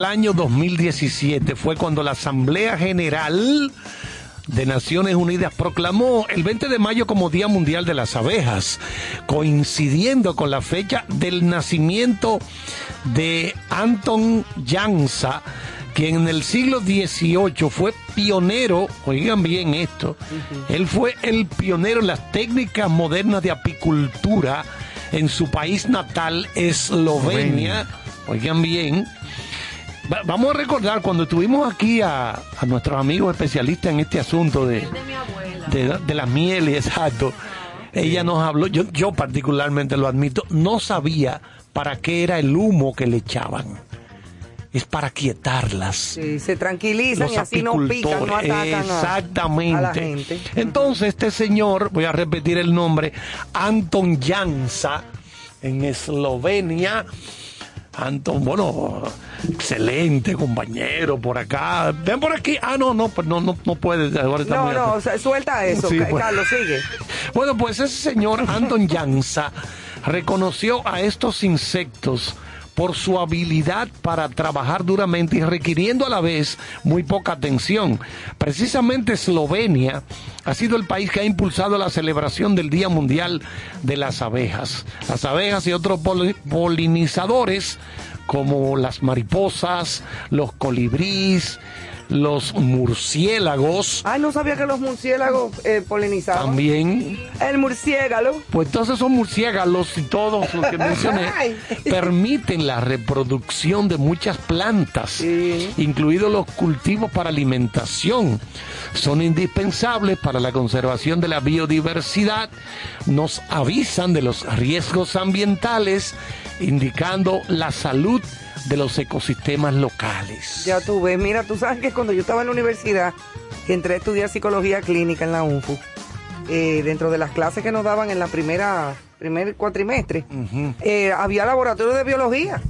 El año 2017 fue cuando la Asamblea General de Naciones Unidas proclamó el 20 de mayo como Día Mundial de las Abejas, coincidiendo con la fecha del nacimiento de Anton Jansa, quien en el siglo XVIII fue pionero, oigan bien esto, él fue el pionero en las técnicas modernas de apicultura en su país natal, Eslovenia, oigan bien, Va- Vamos a recordar cuando estuvimos aquí a, a nuestros amigos especialistas en este asunto de, de, de las mieles, exacto. Ella nos habló, yo, yo particularmente lo admito, no sabía para qué era el humo que le echaban. Es para quietarlas. Sí, se tranquilizan Los y así no pican, no atacan Exactamente. a la gente. Entonces, este señor, voy a repetir el nombre, Anton Jansa, en Eslovenia. Anton, bueno, excelente compañero por acá. Ven por aquí. Ah, no, no, pues no, no, no puede. Ahora está No, no, atrás. suelta eso, Sí, pues. Carlos, sigue. Bueno, pues ese señor Anton Jansa reconoció a estos insectos por su habilidad para trabajar duramente y requiriendo a la vez muy poca atención. Precisamente Eslovenia ha sido el país que ha impulsado la celebración del Día Mundial de las Abejas. Las abejas y otros poli- polinizadores como las mariposas, los colibríes, los murciélagos, Ay, no sabía que los murciélagos eh, polinizaban. también El murciélago. pues entonces esos murciélagos y todos los que mencioné permiten la reproducción de muchas plantas, Sí. incluidos los cultivos para alimentación. Son indispensables para la conservación de la biodiversidad. Nos avisan de los riesgos ambientales, indicando la salud de los ecosistemas locales. Ya tú ves, mira, tú sabes que cuando yo estaba en la universidad, que entré a estudiar psicología clínica en la UNFU, eh, dentro de las clases que nos daban en la primera, primer cuatrimestre, eh, había laboratorio de biología,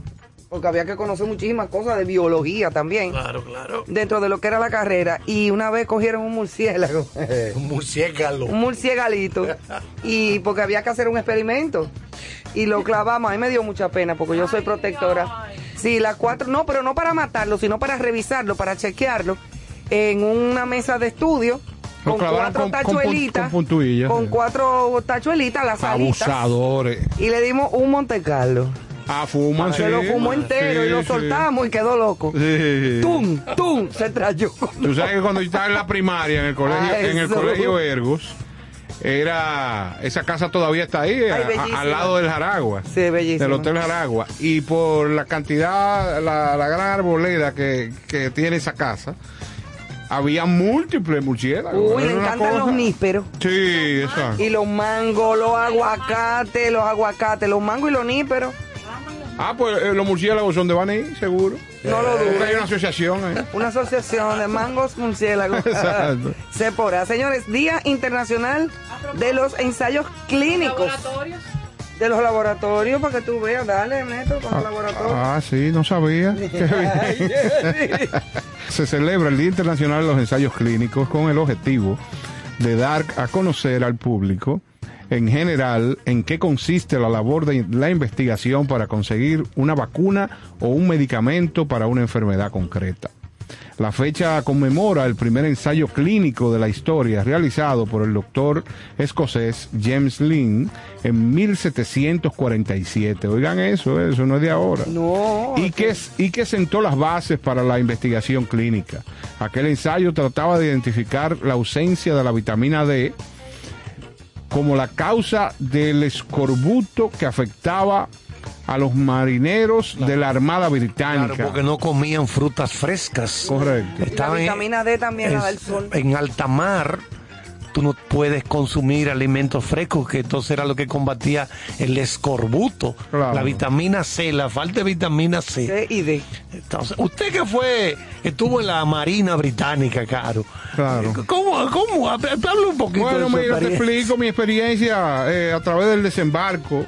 porque había que conocer muchísimas cosas de biología también, Claro, claro. dentro de lo que era la carrera, y una vez cogieron un murciélago. Un murciélago. un murciégalito y porque había que hacer un experimento y lo clavamos. A mí me dio mucha pena porque yo soy protectora. Sí, las cuatro, no, pero no para matarlo, sino para revisarlo, para chequearlo en una mesa de estudio Lo con clavaron cuatro con- con tachuelitas, con con sí. cuatro tachuelitas, las alitas, Abusadores. y le dimos un Monte Carlo. Ah, Se sí. lo fumó entero y lo sí. soltamos y quedó loco. ¡Tum! ¡Tum! Se trayó. Tú sabes que cuando yo estaba en la primaria, en el colegio, Ah, en el eso. colegio Ergos, era esa casa todavía está ahí, a- bellísima. al lado del Jaragua. Sí, bellísimo. Del Hotel Jaragua. Y por la cantidad, la, la gran arboleda que, que tiene esa casa, había múltiples murciélagos. Uy, le encantan cosa- los nísperos. Sí, exacto. Y los mangos, los aguacates, los aguacates, los mangos y los níperos. Ah, pues eh, los murciélagos son de Baní, seguro. No lo dudo. hay una asociación ahí. Una asociación de mangos murciélagos. Exacto. Sepora. Señores, Día Internacional de los Ensayos Clínicos. De los laboratorios, para que tú veas. Dale, Neto, con los laboratorios. Ah, sí, no sabía. Qué bien. Se celebra el Día Internacional de los Ensayos Clínicos con el objetivo de dar a conocer al público en general en qué consiste la labor de la investigación para conseguir una vacuna o un medicamento para una enfermedad concreta. La fecha conmemora el primer ensayo clínico de la historia realizado por el doctor escocés James Lynn en 1747. Oigan eso, eso no es de ahora No. y que, y que sentó las bases para la investigación clínica. Aquel ensayo trataba de identificar la ausencia de la vitamina D como la causa del escorbuto que afectaba a los marineros de la Armada Británica. Claro, porque no comían frutas frescas. Correcto. Estaban La vitamina D también, la en- del sol. En alta mar, tú no puedes consumir alimentos frescos, que entonces era lo que combatía el escorbuto. Claro. La vitamina C, la falta de vitamina C. C y D. Entonces, usted que fue, estuvo en la Marina Británica, Caro. Claro. ¿Cómo? ¿Cómo? Hable un poquito Bueno, de su mira, te explico mi experiencia eh, a través del desembarco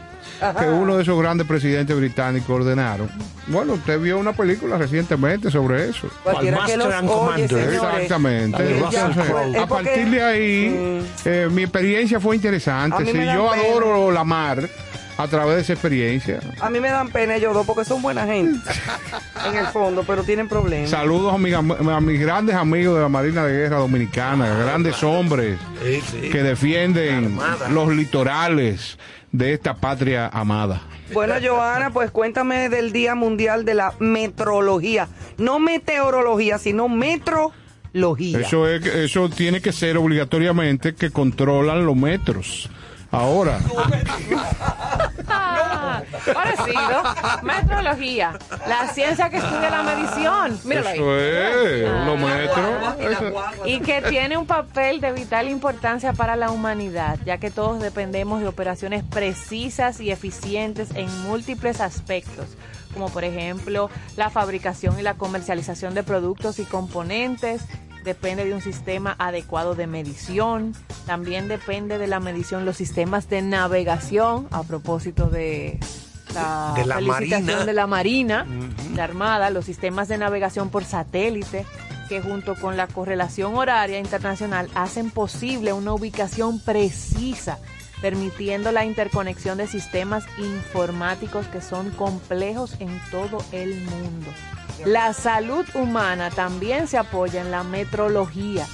que uno de esos grandes presidentes británicos ordenaron. Bueno, usted vio una película recientemente sobre eso. Cualquiera que Master los and oye, señores. Exactamente. Entonces, es a partir de ahí, Mm. eh, mi experiencia fue interesante. Sí, yo pena. adoro la mar, a través de esa experiencia. A mí me dan pena ellos dos porque son buena gente en el fondo, pero tienen problemas. Saludos a, mi- a mis grandes amigos de la Marina de Guerra Dominicana, grandes hombres Sí, sí. que defienden los litorales de esta patria amada. Bueno, Joana, pues cuéntame del Día Mundial de la Metrología. No meteorología, sino metrología. Eso, es, eso tiene que ser obligatoriamente que controlan los metros. Ahora, Ah, ahora sí, ¿no? Metrología, la ciencia que estudia la medición. Míralo ahí. eso es, los metros. eso- Y que tiene un papel de vital importancia para la humanidad, ya que todos dependemos de operaciones precisas y eficientes en múltiples aspectos, como por ejemplo la fabricación y la comercialización de productos y componentes. Depende de un sistema adecuado de medición. También depende de la medición los sistemas de navegación, a propósito de la, De la felicitación Marina. de la Marina, la Armada, los sistemas de navegación por satélite, que junto con la correlación horaria internacional hacen posible una ubicación precisa, permitiendo la interconexión de sistemas informáticos que son complejos en todo el mundo. La salud humana también se apoya en la metrología.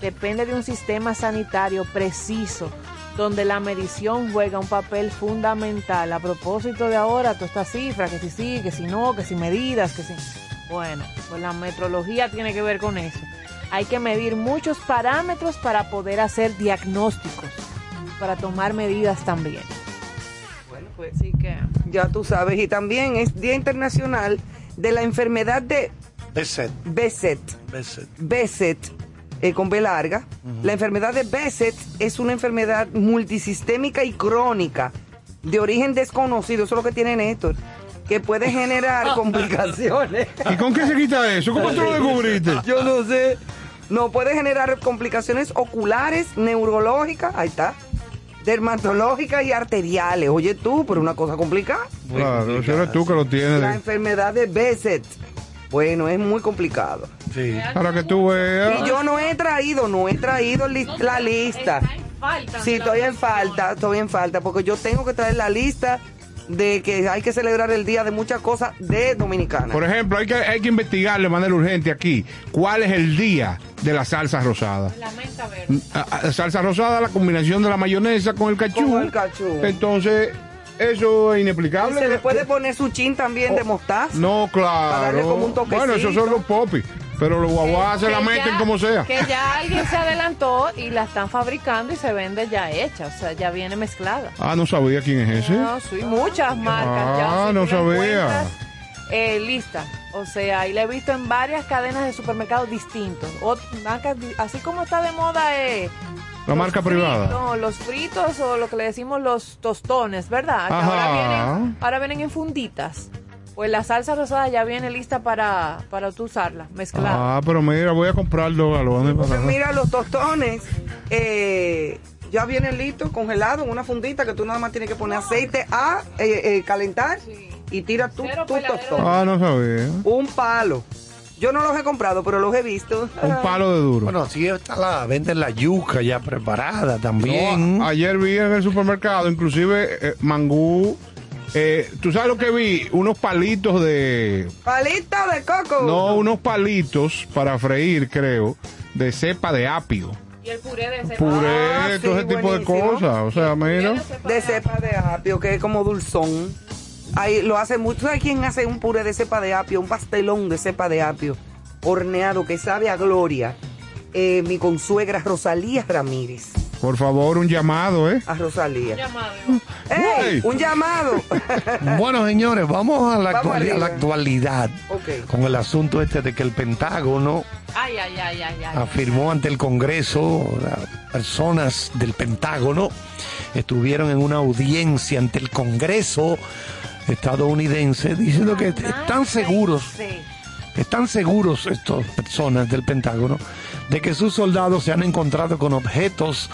Depende de un sistema sanitario preciso, donde la medición juega un papel fundamental. A propósito de ahora, toda esta cifra, que si sí, que si no, que si medidas, que si... Bueno, pues la metrología tiene que ver con eso. Hay que medir muchos parámetros para poder hacer diagnósticos, para tomar medidas también. Bueno, pues Así que... ya tú sabes. Y también es Día Internacional de la Enfermedad de Beset, Besset. Beset. Besset, eh, con B larga. La enfermedad de Besset es una enfermedad multisistémica y crónica de origen desconocido. Eso es lo que tiene Néstor. Que puede generar complicaciones. ¿Y con qué se quita eso? ¿Cómo tú lo descubriste? Yo no sé. No, puede generar complicaciones oculares, neurológicas, ahí está, dermatológicas y arteriales. Oye tú, pero una cosa complicada. Claro, eres tú que lo tienes. La enfermedad de Besset. Bueno, es muy complicado. Sí. Para que tú veas. Y yo no he traído, no he traído li- la lista. Sí, estoy en falta, estoy en falta, porque yo tengo que traer la lista de que hay que celebrar el día de muchas cosas de Dominicana. Por ejemplo, hay que, hay que investigar de manera urgente aquí cuál es el día de la salsa rosada. La menta verde. Ah, ah, Salsa rosada, la combinación de la mayonesa con el cachú. Con el cachú. Entonces, eso es inexplicable. Se le puede poner su chin también de mostaza. No, Para darle claro. como un toquecito. bueno, esos son los popis. Pero los guaguas se la meten ya- como sea. Que ya alguien se adelantó y la están fabricando y se vende ya hecha, o sea, ya viene mezclada. Ah, no sabía quién es ese. No, sí, muchas marcas ya. Ah, no sabía. Eh, lista, o sea, y la he visto en varias cadenas de supermercados distintos. Ot- marcas así como está de moda eh, La marca fritos, privada. No, los fritos o lo que le decimos los tostones, ¿verdad? Que ahora vienen, ahora vienen en funditas. Pues la salsa rosada ya viene lista para, para tú usarla, mezclada. Ah, pero mira, voy a comprar dos galones Pues para... mira, los tostones eh, ya vienen listos, congelados, en una fundita que tú nada más tienes que poner aceite a eh, eh, calentar y tira tu, tu tostón. Ah, no sabía. Un palo. Yo no los he comprado, pero los he visto. Un palo de duro. Bueno, sí está la, venden la yuca ya preparada también. No, ayer vi en el supermercado, inclusive eh, mangú. Eh, ¿Tú sabes lo que vi? Unos palitos de... Palito de coco. No, unos palitos para freír, creo, de cepa de apio. Y el puré de ese Puré, Ah, todo sí, ese tipo de cosas. O sea, mira. De cepa de apio, que es como dulzón. Ahí lo hace mucho. ¿Sabes quién hace un puré de cepa de apio? Un pastelón de cepa de apio horneado que sabe a gloria. Eh, mi consuegra Rosalía Ramírez. Por favor, un llamado, ¿eh? A Rosalía. llamado. ¡Ey! Güey. Un llamado. Bueno, señores, vamos a la, Vamos actuali- a la actualidad con el asunto este de que el Pentágono Ay, ay, ay, ay, ay. afirmó ante el Congreso, las personas del Pentágono estuvieron en una audiencia ante el Congreso estadounidense diciendo que están seguros, están seguros estas personas del Pentágono de que sus soldados se han encontrado con objetos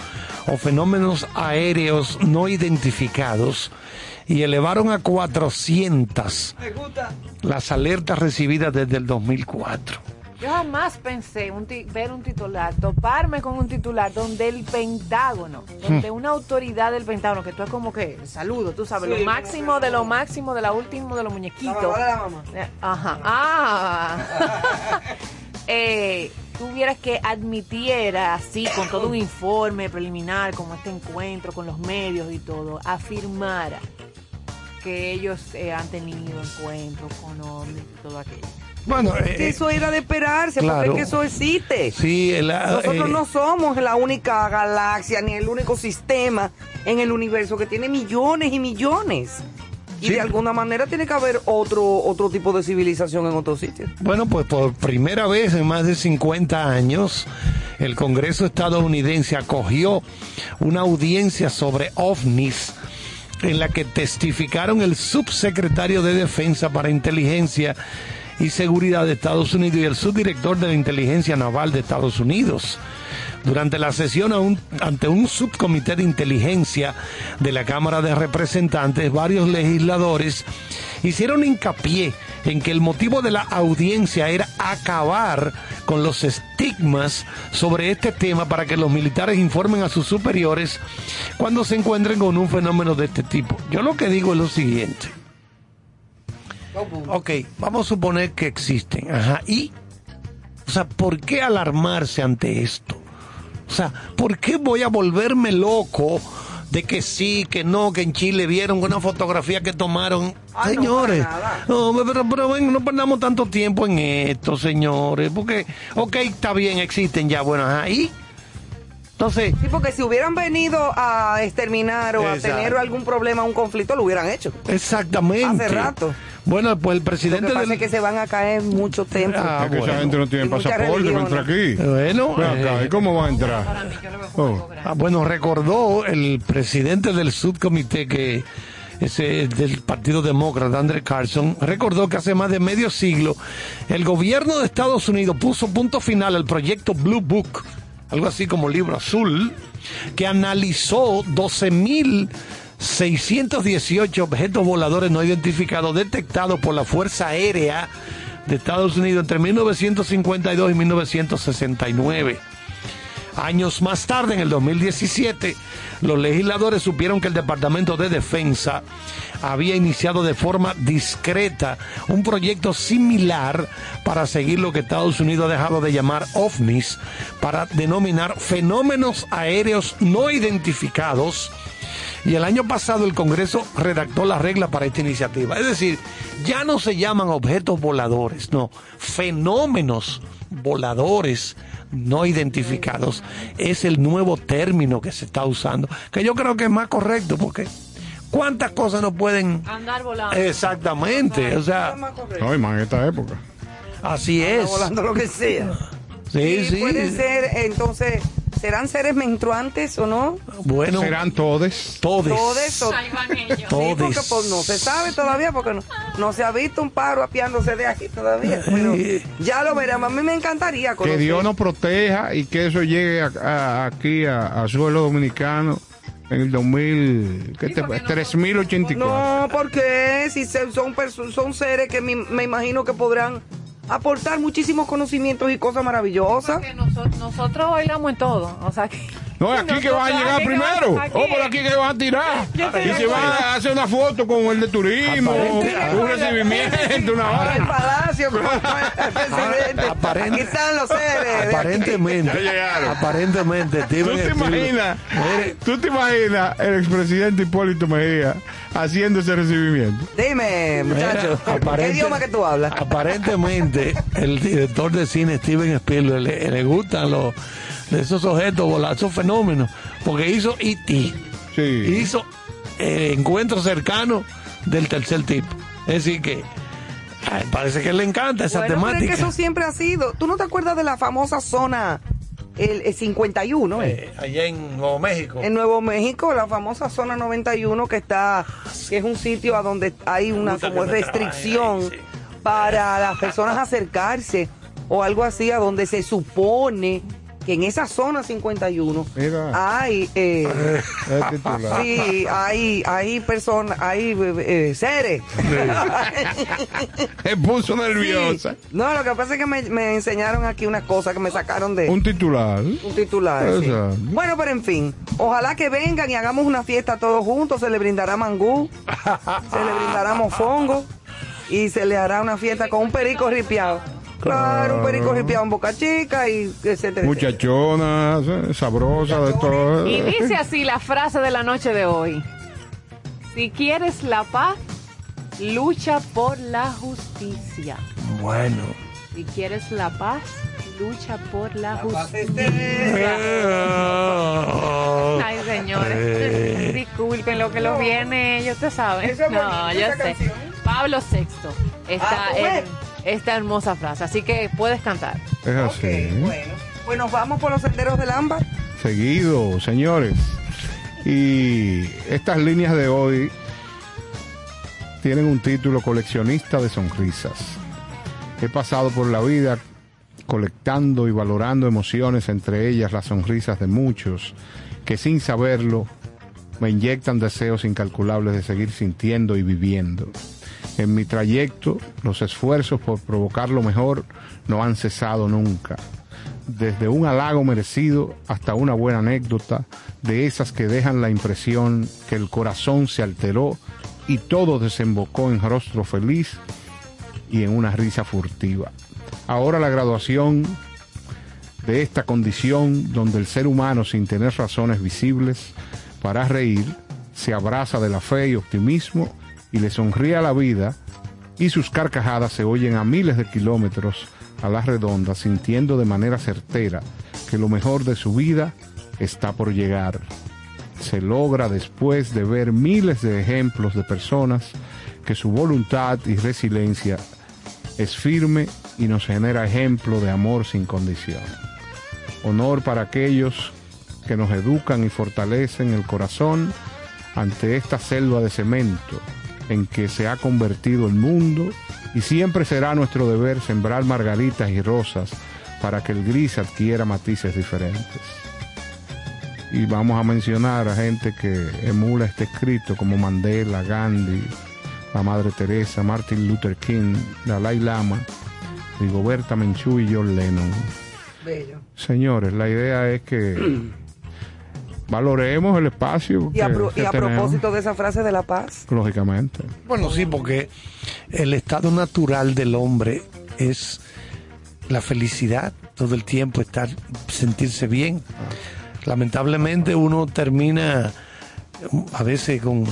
o fenómenos aéreos no identificados y elevaron a 400 Me gusta. las alertas recibidas desde el 2004. Yo jamás pensé un ver un titular, toparme con un titular donde el Pentágono, donde una autoridad del Pentágono, que tú es como que, saludo, tú sabes, lo máximo de lo máximo, de la última de los muñequitos. Eh, ajá. Ah. eh, tuvieras que admitiera así, con todo un informe preliminar, como este encuentro, con los medios y todo, afirmara que ellos eh, han tenido encuentros con hombres y todo aquello. Bueno, eh, eso era de esperarse, porque es que eso existe. Sí, Nosotros eh, no somos la única galaxia ni el único sistema en el universo que tiene millones y millones. Y de alguna manera tiene que haber otro, otro tipo de civilización en otros sitios. Bueno, pues por primera vez en más de 50 años, el Congreso estadounidense acogió una audiencia sobre ovnis en la que testificaron el subsecretario de Defensa para Inteligencia y Seguridad de Estados Unidos y el subdirector de la Inteligencia Naval de Estados Unidos. Durante la sesión ante un subcomité de inteligencia de la Cámara de Representantes, varios legisladores hicieron hincapié en que el motivo de la audiencia era acabar con los estigmas sobre este tema para que los militares informen a sus superiores cuando se encuentren con un fenómeno de este tipo. Yo lo que digo es lo siguiente. Ok, vamos a suponer que existen. Ajá. Y, o sea, ¿por qué alarmarse ante esto? O sea, ¿por qué voy a volverme loco de que sí, que no, que en Chile vieron una fotografía que tomaron? señores, no, pero, pero, no perdamos tanto tiempo en esto, señores, porque, ok, está bien, existen ya, bueno, ahí. Entonces, sí, porque si hubieran venido a exterminar o a tener algún problema, un conflicto, lo hubieran hecho. Exactamente. Hace rato. Bueno, pues el presidente. Lo que pasa que se van a caer mucho tiempo. Ah, es que esa gente no tiene pasaporte para entrar aquí. Bueno. Eh, ¿Y cómo va a entrar? Oh. Ah, bueno, recordó el presidente del subcomité que ese del Partido Demócrata, Andrew Carson, recordó que hace más de medio siglo el gobierno de Estados Unidos puso punto final al proyecto Blue Book, algo así como libro azul, que analizó 12 mil 618 objetos voladores no identificados detectados por la Fuerza Aérea de Estados Unidos entre 1952 y 1969. Años más tarde, en el 2017, los legisladores supieron que el Departamento de Defensa había iniciado de forma discreta un proyecto similar para seguir lo que Estados Unidos ha dejado de llamar ovnis, para denominar fenómenos aéreos no identificados y el año pasado el Congreso redactó la regla para esta iniciativa. Es decir, ya no se llaman objetos voladores, no, fenómenos voladores no identificados. Es el nuevo término que se está usando, que yo creo que es más correcto porque... ¿Cuántas cosas no pueden andar volando? Exactamente, o sea, no, más en esta época. Así es. volando lo que sea. Sí, sí. Puede ser entonces ¿Serán seres menstruantes o no? Bueno. ¿Serán todes? Todes. Todes. O... Sí, porque pues, no se sabe todavía, porque no, se ha visto un paro apiándose de aquí todavía. ya lo veremos. A mí me encantaría Que Dios nos proteja y que eso llegue aquí a, suelo dominicano en el 2000, ¿qué te, 3084. No, porque si son, son seres que me imagino que podrán aportar muchísimos conocimientos y cosas maravillosas. Nosotros, nosotros bailamos en todo, o sea que... No, aquí que van a llegar primero. O oh, por aquí que van a tirar. Y se van a hacer una foto con el de turismo, un recibimiento, una hora. el palacio aquí están los seres. Aparentemente. Aparentemente. ¿Tú te, imaginas, ¿Tú te imaginas el expresidente Hipólito Mejía haciendo ese recibimiento? Dime, muchacho. ¿Qué idioma que tú hablas? Aparentemente, el director de cine Steven Spielberg le, le gustan los de esos objetos volados, esos fenómenos, porque hizo E.T. Sí. Hizo eh, encuentro cercano del tercer tipo. Es decir, que parece que le encanta esa temática. Pero que eso siempre ha sido. ¿Tú no te acuerdas de la famosa zona el, 51? Eh, eh, allá en Nuevo México. En Nuevo México, la famosa zona 91 que está, que es un sitio a donde hay una como restricción para las personas acercarse o algo así, a donde se supone que en esa zona 51 hay eh, sí, hay hay personas, hay eh, seres. Me puso nerviosa. No, lo que pasa es que me, enseñaron aquí una cosa que me sacaron de un titular. Un titular. Bueno, pero en fin, ojalá que vengan y hagamos una fiesta todos juntos, se le brindará mangú, se le brindará mofongo y se le hará una fiesta con un perico ripiado. Claro, un perico ripiado en Boca Chica y etcétera. Muchachona, eh, sabrosa de todo. Y dice así la frase de la noche de hoy. Si quieres la paz, lucha por la justicia. Bueno. Si quieres la paz, lucha por la, justicia. Ay, señores, eh. disculpen lo que lo viene, yo te saben. No, yo sé. Pablo VI. Está ah, en esta hermosa frase. Así que puedes cantar. Es así. bueno. Pues nos vamos por los senderos del ámbar. Seguido, señores. Y estas líneas de hoy tienen un título coleccionista de sonrisas. He pasado por la vida colectando y valorando emociones, entre ellas las sonrisas de muchos, que sin saberlo me inyectan deseos incalculables de seguir sintiendo y viviendo. En mi trayecto, los esfuerzos por provocar lo mejor no han cesado nunca. Desde un halago merecido hasta una buena anécdota, de esas que dejan la impresión que el corazón se alteró y todo desembocó en rostro feliz y en una risa furtiva. Ahora la graduación de esta condición donde el ser humano sin tener razones visibles para reír se abraza de la fe y optimismo y le sonríe a la vida y sus carcajadas se oyen a miles de kilómetros a la redonda, sintiendo de manera certera que lo mejor de su vida está por llegar. Se logra después de ver miles de ejemplos de personas que su voluntad y resiliencia es firme y nos genera ejemplo de amor sin condición. Honor para aquellos que nos educan y fortalecen el corazón ante esta selva de cemento en que se ha convertido el mundo y siempre será nuestro deber sembrar margaritas y rosas para que el gris adquiera matices diferentes. Y vamos a mencionar a gente que emula este escrito como Mandela, Gandhi, la Madre Teresa, Martin Luther King, Dalai Lama, Rigoberta Menchú y John Lennon. Señores, la idea es que valoremos el espacio. Y a, propósito de esa frase de la paz. Lógicamente. Bueno, sí, porque el estado natural del hombre es la felicidad, todo el tiempo estar, sentirse bien. Lamentablemente uno termina a veces con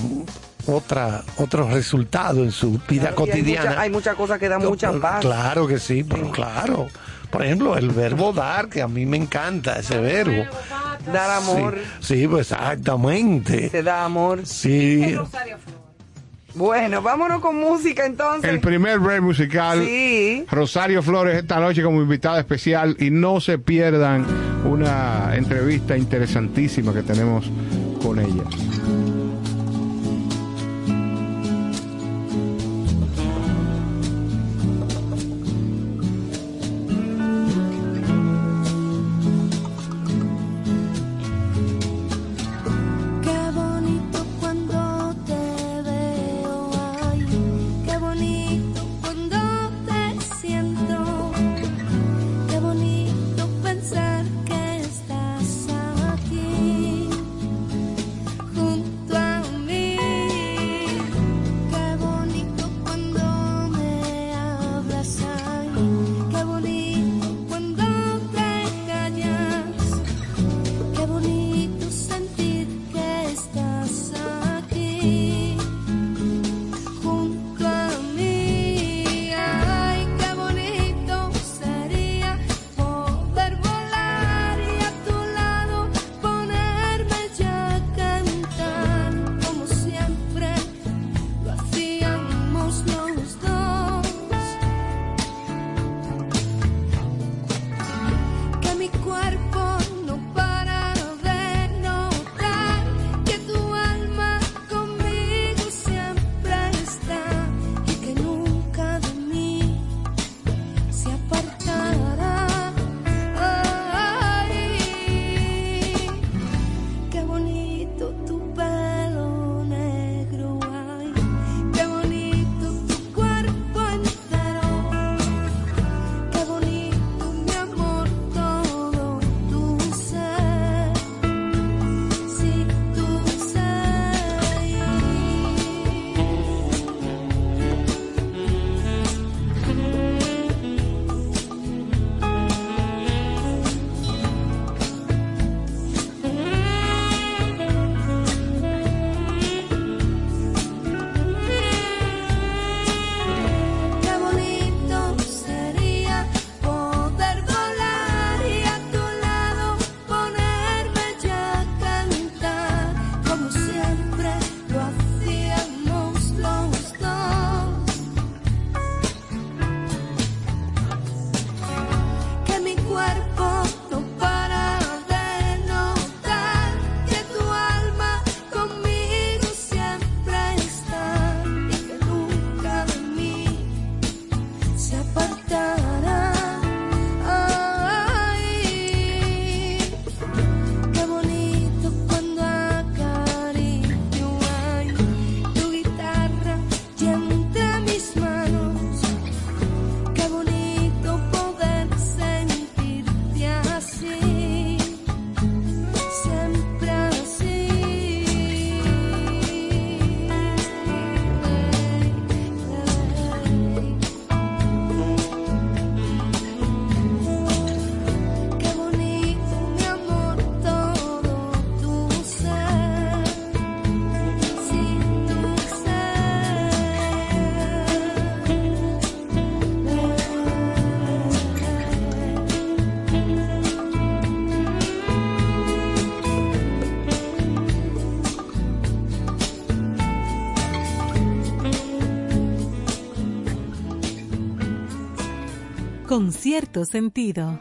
otra otros resultados en su vida cotidiana. Hay muchas cosas que dan mucha paz. Claro que sí, pero claro. Por ejemplo, el verbo dar, que a mí me encanta ese verbo. Dar amor. Sí, pues exactamente. Se da amor. Sí. Bueno, vámonos con música entonces. El primer break musical. Sí. Rosario Flores esta noche como invitada especial y no se pierdan una entrevista interesantísima que tenemos con ella. Con cierto sentido.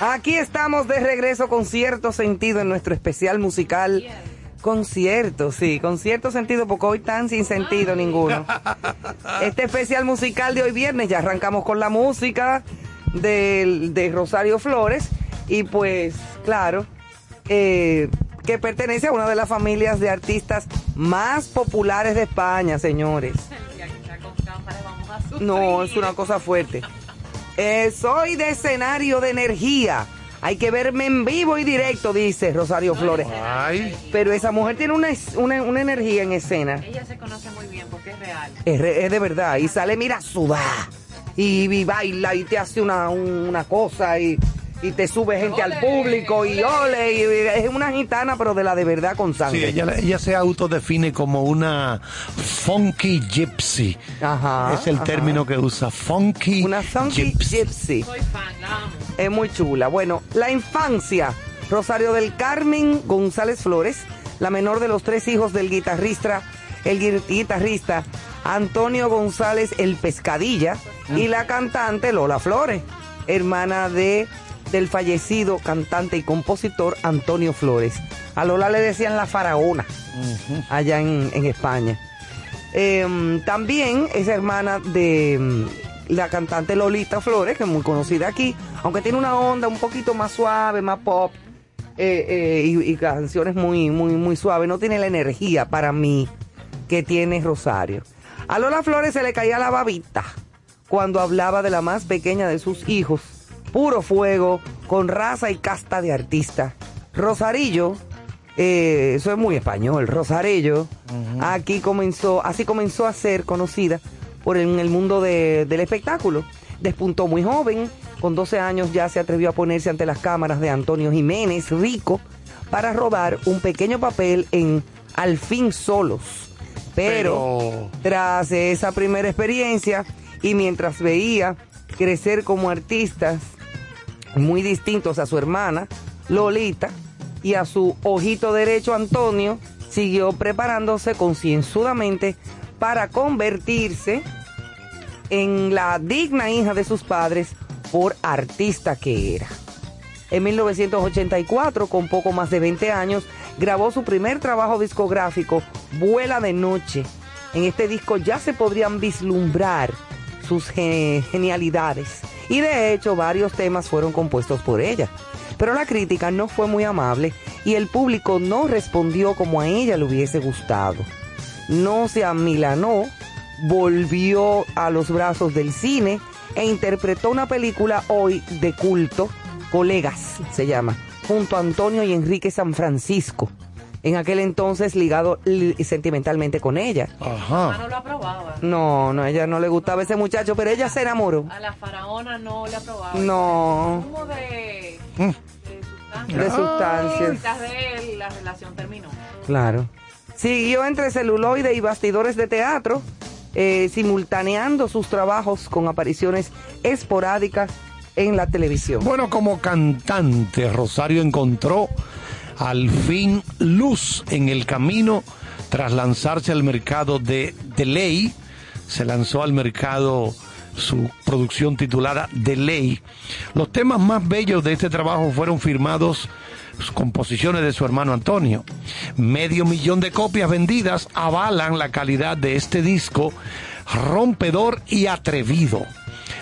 Aquí estamos de regreso con cierto sentido en nuestro especial musical. Concierto, sí, con cierto sentido, porque hoy tan sin sentido ninguno. Este especial musical de hoy viernes, ya arrancamos con la música de, Rosario Flores y pues, claro, eh, que pertenece a una de las familias de artistas más populares de España, señores. No, es una cosa fuerte. Eh, soy de escenario de energía. Hay que verme en vivo y directo, dice Rosario Flores. Pero esa mujer tiene una, una, energía en escena. Ella se conoce muy bien porque es real. Es, de verdad. Y sale, mira, sudar. Y, y, baila y te hace una, una cosa y, y te sube gente al público y ole, y es una gitana, pero de la de verdad con sangre. Sí, ella, ella se autodefine como una funky gypsy. Ajá, es el ajá. término que usa, funky, Una funky gypsy. gypsy. Soy fan, la amo. Es muy chula. Bueno, la infancia. Rosario del Carmen González Flores, la menor de los tres hijos del guitarrista, el gui- guitarrista Antonio González El Pescadilla y la cantante Lola Flores, hermana de del fallecido cantante y compositor Antonio Flores. A Lola le decían la faraona allá en, en España. Eh, también es hermana de mm, la cantante Lolita Flores, que es muy conocida aquí, aunque tiene una onda un poquito más suave, más pop, eh, eh, y, y canciones muy, muy, muy suaves. No tiene la energía para mí que tiene Rosario. A Lola Flores se le caía la babita cuando hablaba de la más pequeña de sus hijos, puro fuego, con raza y casta de artista. Rosarillo, eh, eso es muy español, Rosarillo, aquí comenzó, así comenzó a ser conocida por en el mundo de- del espectáculo. Despuntó muy joven, con 12 años ya se atrevió a ponerse ante las cámaras de Antonio Jiménez Rico para rodar un pequeño papel en Al fin solos. Pero, Pero- tras esa primera experiencia y mientras veía crecer como artistas muy distintos a su hermana Lolita y a su ojito derecho Antonio, siguió preparándose concienzudamente para convertirse en la digna hija de sus padres por artista que era. En 1984, con poco más de 20 años, grabó su primer trabajo discográfico, Vuela de Noche. En este disco ya se podrían vislumbrar sus ge- genialidades y de hecho varios temas fueron compuestos por ella. Pero la crítica no fue muy amable y el público no respondió como a ella le hubiese gustado. No se amilanó, volvió a los brazos del cine e interpretó una película hoy de culto, Colegas se llama, junto a Antonio y Enrique San Francisco, en aquel entonces ligado li- sentimentalmente con ella. Ah, Ajá. no lo aprobaba. No, no, a ella no le gustaba ese muchacho, pero ella se enamoró. A la faraona no le aprobaba. No. Como de, Mm. de sustancias. De sustancias. Quizás de él la relación terminó. Claro. Siguió entre celuloide y bastidores de teatro, eh, simultaneando sus trabajos con apariciones esporádicas en la televisión. Bueno, como cantante, Rosario encontró al fin luz en el camino tras lanzarse al mercado de The Ley. Se lanzó al mercado su producción titulada The Ley. Los temas más bellos de este trabajo fueron firmados sus composiciones de su hermano Antonio. Medio millón de copias vendidas avalan la calidad de este disco rompedor y atrevido.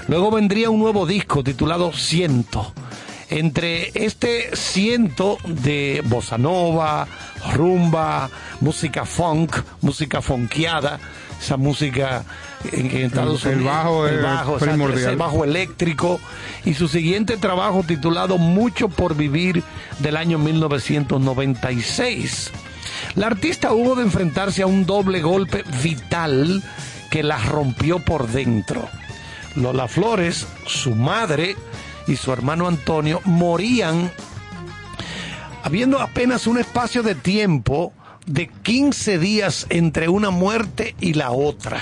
Luego vendría un nuevo disco titulado Ciento. Entre este ciento de bossa nova, rumba, música funk, música funkeada, esa música en, Estados El- el Unidos, bajo es exacto, primordial. ese bajo eléctrico y su siguiente trabajo titulado Mucho por vivir del año 1996. La artista hubo de enfrentarse a un doble golpe vital que la rompió por dentro. Lola Flores, su madre y su hermano Antonio morían habiendo apenas un espacio de tiempo de 15 días entre una muerte y la otra.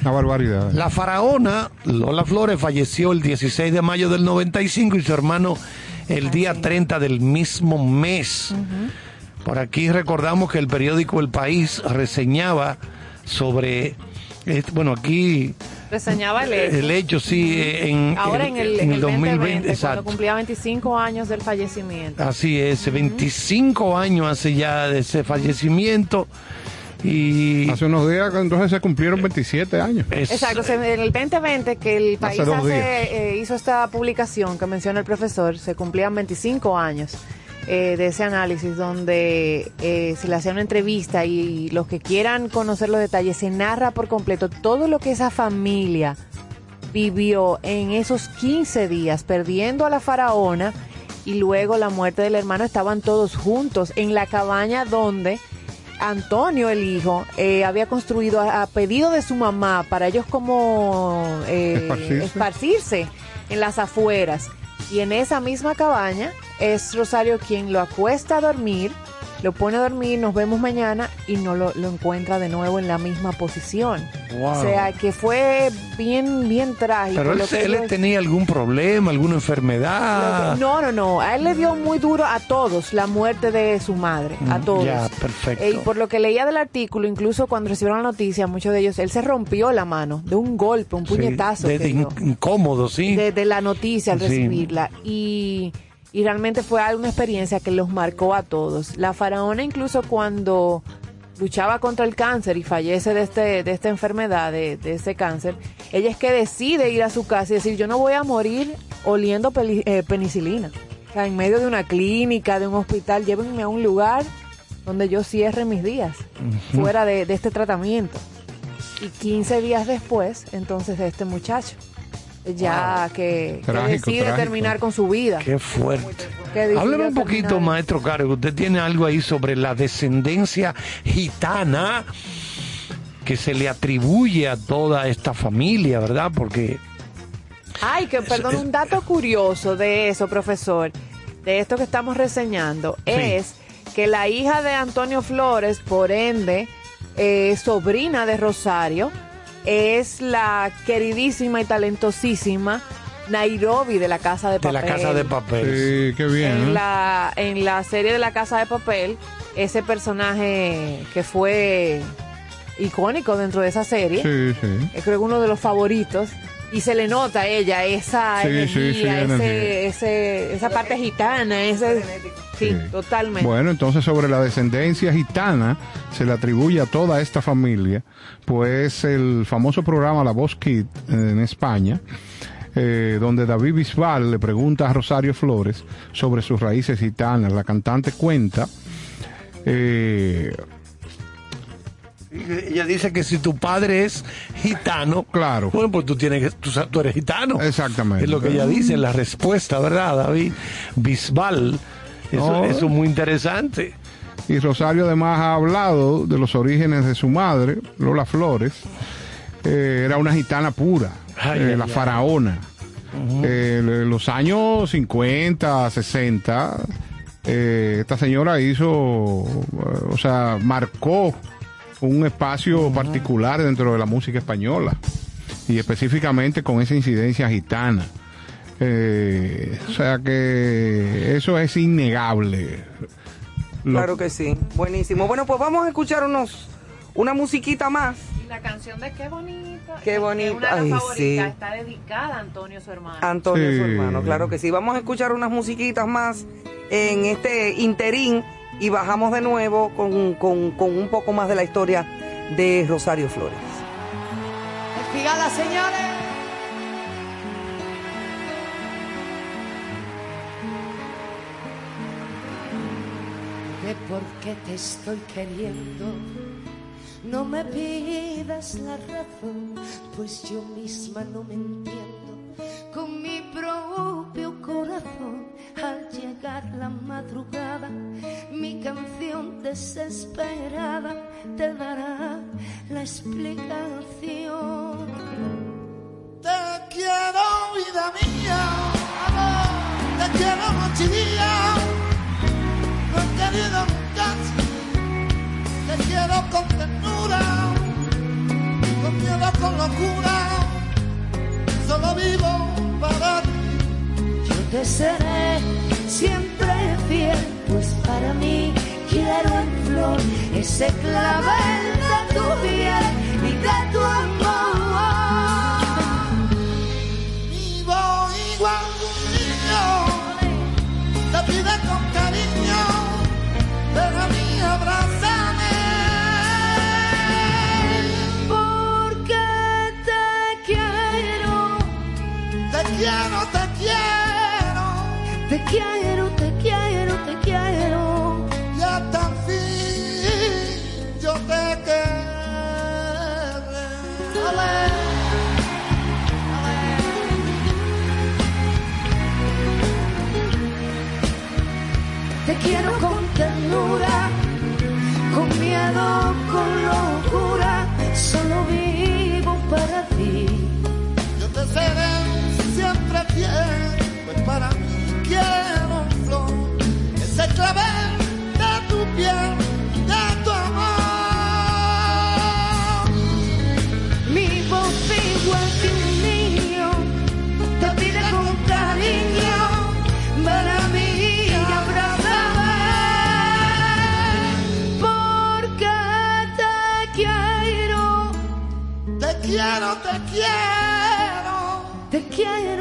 Una barbaridad. La faraona Lola Flores falleció el 16 de mayo del 95 y su hermano el día 30 del mismo mes. Por aquí recordamos que el periódico El País reseñaba sobre, eh, bueno, aquí Reseñaba el hecho. el hecho, sí, en, Ahora en el, en el 2020, 2020, exacto. cuando cumplía 25 años del fallecimiento. Así es, 25 años hace ya de ese fallecimiento y Hace unos días, entonces se cumplieron 27 años. es- Exacto, o sea, en el 2020 que el país Hace hace, eh, hizo esta publicación que menciona el profesor, se cumplían 25 años eh, de ese análisis donde eh, se le hacía una entrevista y los que quieran conocer los detalles, se narra por completo todo lo que esa familia vivió en esos 15 días, perdiendo a la faraona y luego la muerte del hermano, estaban todos juntos en la cabaña donde Antonio, el hijo, eh, había construido a, a pedido de su mamá para ellos como eh, Esparcirse. esparcirse en las afueras. Y en esa misma cabaña es Rosario quien lo acuesta a dormir, lo pone a dormir, nos vemos mañana y no lo, lo encuentra de nuevo en la misma posición. Wow. O sea que fue bien, bien trágico. Pero él, lo que él ellos- tenía algún problema, alguna enfermedad. que- No, no, no. A él le dio muy duro a todos la muerte de su madre. A Mm, todos. ya, perfecto. Eh, Y por lo que leía del artículo, incluso cuando recibieron la noticia, muchos de ellos, él se rompió la mano de un golpe, un Sí, puñetazo. de- que de incómodo, sí. de, de la noticia al Sí. recibirla. Y, y realmente fue una experiencia que los marcó a todos. La faraona incluso cuando luchaba contra el cáncer y fallece de, este, de esta enfermedad, de, de ese cáncer, ella es que decide ir a su casa y decir, yo no voy a morir oliendo peli- eh, penicilina. O sea, en medio de una clínica, de un hospital, llévenme a un lugar donde yo cierre mis días, fuera de, de este tratamiento. Y 15 días después, entonces, de este muchacho, ya que, que Trágico, decide trágico. terminar con su vida. Qué fuerte. Hábleme un poquito, terminar. maestro Caro. Usted tiene algo ahí sobre la descendencia gitana que se le atribuye a toda esta familia, ¿verdad? Porque Ay, que perdón, un dato curioso de eso, profesor, de esto que estamos reseñando, es que la hija de Antonio Flores, por ende, eh, sobrina de Rosario, es la queridísima y talentosísima Nairobi de la Casa de de Papel. la casa de papel. Sí, qué bien. en ¿eh? la, en la serie de la Casa de Papel, ese personaje que fue icónico dentro de esa serie, Sí, sí. creo que uno de los favoritos, y se le nota a ella esa Sí, sí, energía, sí, ese, energía. ese- esa parte gitana, ese, sí, Sí. totalmente. Bueno, entonces sobre la descendencia gitana se le atribuye a toda esta familia, pues el famoso programa La Voz Kid en España, eh, donde David Bisbal le pregunta a Rosario Flores sobre sus raíces gitanas. La cantante cuenta eh, Ella dice que si tu padre es gitano, Claro. bueno, pues tú tienes que, tú, eres gitano. Exactamente. Es lo que ella dice, la respuesta, ¿verdad, David? Bisbal. Eso, No. eso es muy interesante. Y Rosario además ha hablado de los orígenes de su madre, Lola Flores. Eh, era una gitana pura, Ay, eh, ay, la ay. faraona. Eh, en los años 50, 60, eh, esta señora hizo, o sea, marcó un espacio particular dentro de la música española y específicamente con esa incidencia gitana. Eh, o sea que eso es innegable. Lo- Claro que sí, buenísimo. Bueno, pues vamos a escuchar unos una musiquita más. Y la canción de Qué bonita. Qué que bonita, Una de las ay, favoritas, sí. está dedicada a Antonio, su hermano. Antonio, Sí. su hermano, claro que sí. Vamos a escuchar unas musiquitas más en este interín y bajamos de nuevo con, con- con un poco más de la historia de Rosario Flores. Fíjala, señores. Que porque te estoy queriendo, no me pidas la razón, pues yo misma no me entiendo con mi propio corazón. Al llegar la madrugada, mi canción desesperada te dará la explicación. Te quiero, vida mía, te quiero noche y día. No he querido nunca, te quiero con ternura, con miedo, con locura. Solo vivo para ti. Seré siempre fiel, pues para mí quiero en flor ese clavel de tu piel y de tu amor. Vivo igual que un niño, te pide con cariño, ven a mí, abrázame. Quiero, te quiero, te quiero. y hasta el fin yo te querré. Te quiero con ternura, con miedo, con locura, solo vivo para ti. Yo te seré siempre fiel, pues para mí quiero quiero, te quiero, te quiero,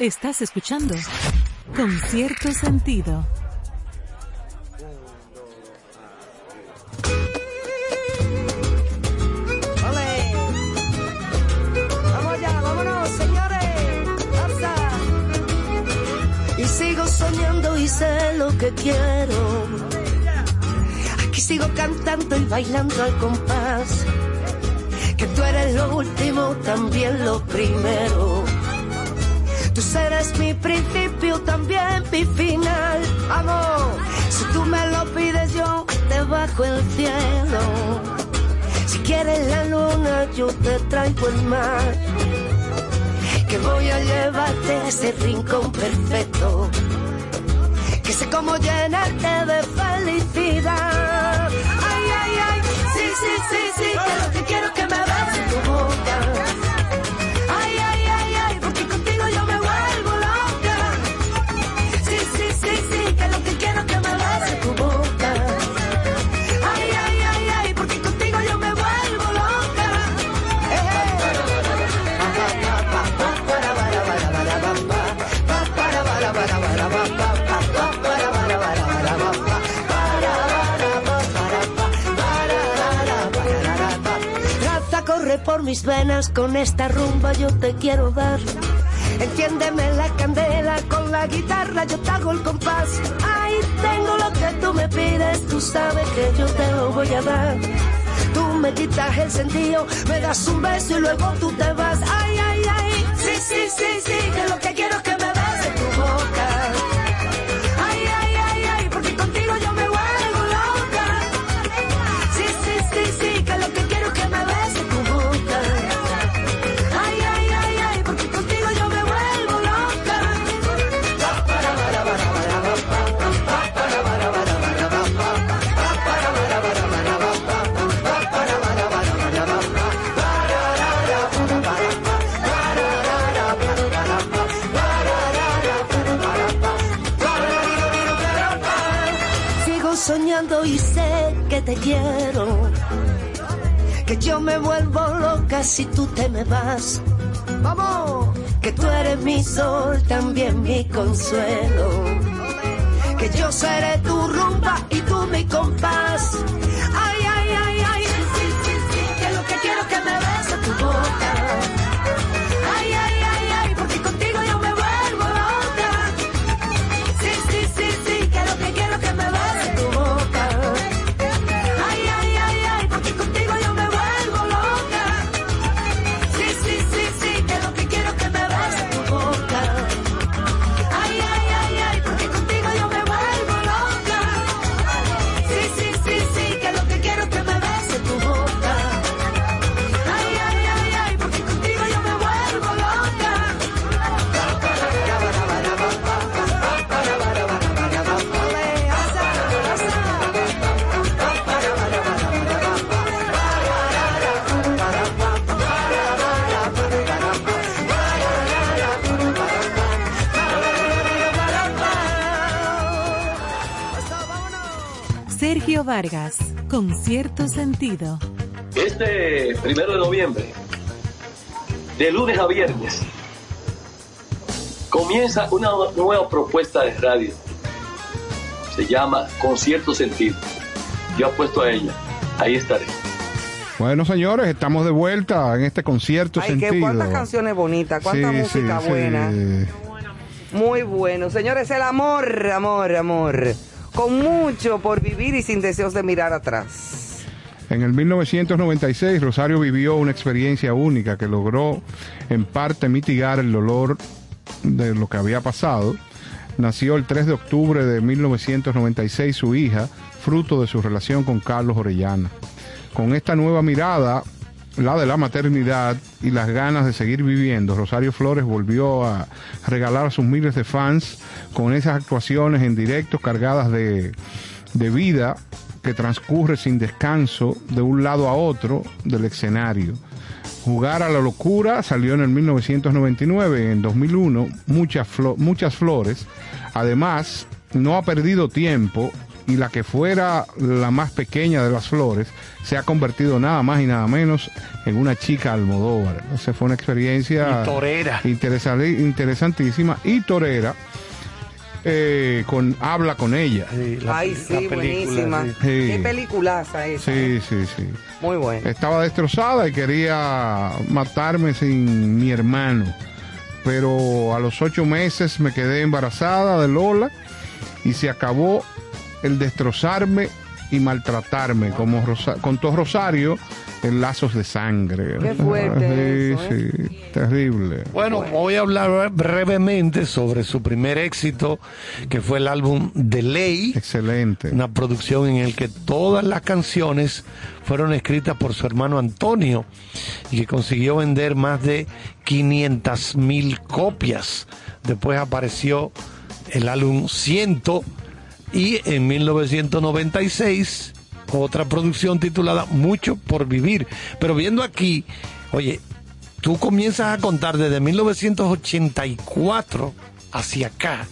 Estás escuchando con cierto sentido. Ole. Vamos allá, vámonos, señores. Alza. Y sigo soñando y sé lo que quiero. Aquí sigo cantando y bailando al compás. Tú eres lo último, también lo primero. Tú serás mi principio, también mi final. Amor, si tú me lo pides, yo te bajo el cielo. Si quieres la luna, yo te traigo el mar. Que voy a llevarte a ese rincón perfecto. Que sé cómo llenarte de felicidad. Ay, ay, ay. Sí, sí, sí, sí. Que lo que quiero que me mis venas, con esta rumba yo te quiero dar. Enciéndeme la candela con la guitarra, yo te hago el compás. Ay, tengo lo que tú me pides, tú sabes que yo te lo voy a dar. Tú me quitas el sentido, me das un beso y luego tú te vas. Ay, ay, ay, sí, sí, sí, sí, que lo que quiero es que me que te quiero. Que yo me vuelvo loca si tú te me vas. Vamos, que tú eres mi sol, también mi consuelo. Que yo seré tu rumba y tú mi compás. Sergio Vargas, con cierto sentido. Este primero de noviembre, de lunes a viernes, comienza una nueva propuesta de radio. Se llama Con cierto sentido. Yo apuesto a ella. Ahí estaré. Bueno, señores, estamos de vuelta en este concierto Ay, sentido. qué cuántas canciones bonitas, cuánta Sí, música sí, buena. sí. Muy bueno. Señores, el amor, amor, amor. Con mucho por vivir y sin deseos de mirar atrás. En el 1996, Rosario vivió una experiencia única que logró en parte mitigar el dolor de lo que había pasado. Nació el 3 de octubre de 1996 su hija, fruto de su relación con Carlos Orellana. Con esta nueva mirada, la de la maternidad y las ganas de seguir viviendo, Rosario Flores volvió a regalar a sus miles de fans con esas actuaciones en directo cargadas de, de vida que transcurre sin descanso de un lado a otro del escenario. Jugar a la locura salió en el 1999, en 2001, muchas, flo- muchas flores. Además, no ha perdido tiempo y la que fuera la más pequeña de las flores se ha convertido nada más y nada menos en una chica Almodóvar. Esa fue una experiencia Y torera. interesa- interesantísima y torera. eh, con habla con ella. Ay, sí, buenísima. sí. Qué Sí. peliculaza esa. Sí, sí, sí. Muy buena. Estaba destrozada y quería matarme sin mi hermano. Pero a los ocho meses me quedé embarazada de Lola y se acabó el destrozarme y maltratarme, como Rosa- contó Rosario en lazos de sangre. Qué fuerte Sí, eso, ¿eh? sí, terrible. Bueno, voy a hablar brevemente sobre su primer éxito, que fue el álbum The Ley. Excelente. Una producción en el que todas las canciones fueron escritas por su hermano Antonio y que consiguió vender más de 500 mil copias. Después apareció el álbum Ciento y en 1996 otra producción titulada Mucho por Vivir. Pero viendo aquí, oye, tú comienzas a contar desde 1984 hacia acá.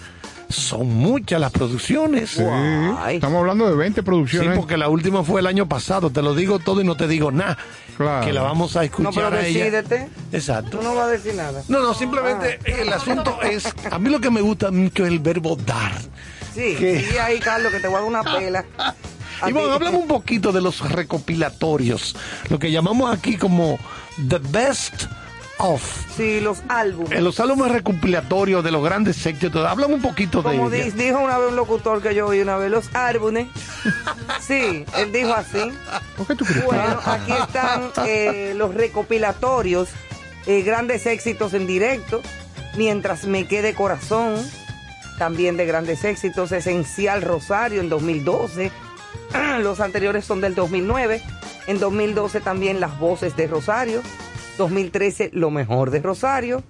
Son muchas las producciones. Sí, estamos hablando de 20 Sí, producciones. porque la última fue el año pasado. Te lo digo todo y no te digo nada. Claro. Que la vamos a No, escuchar pero a ella. decídete. Exacto. Tú no vas a decir nada. No, no, simplemente Ah. el asunto es. A mí lo que me gusta mucho es el verbo dar. Sí, sí, ahí, Carlos, que te voy a dar una pela. Y bueno, hablamos un poquito de los recopilatorios. Lo que llamamos aquí como The Best of. Sí, los álbumes. En los álbumes recopilatorios de los grandes éxitos. Hablamos un poquito Como de ella. dijo una vez un locutor que yo oí una vez, los álbumes. Sí, él dijo así. ¿Por qué tú crees? Bueno, aquí están eh, los recopilatorios, eh, grandes éxitos en directo, Mientras me quede corazón, también de grandes éxitos, Esencial Rosario en 2012, los anteriores son del 2009, en 2012 también Las Voces de Rosario, 2013 Lo Mejor de Rosario.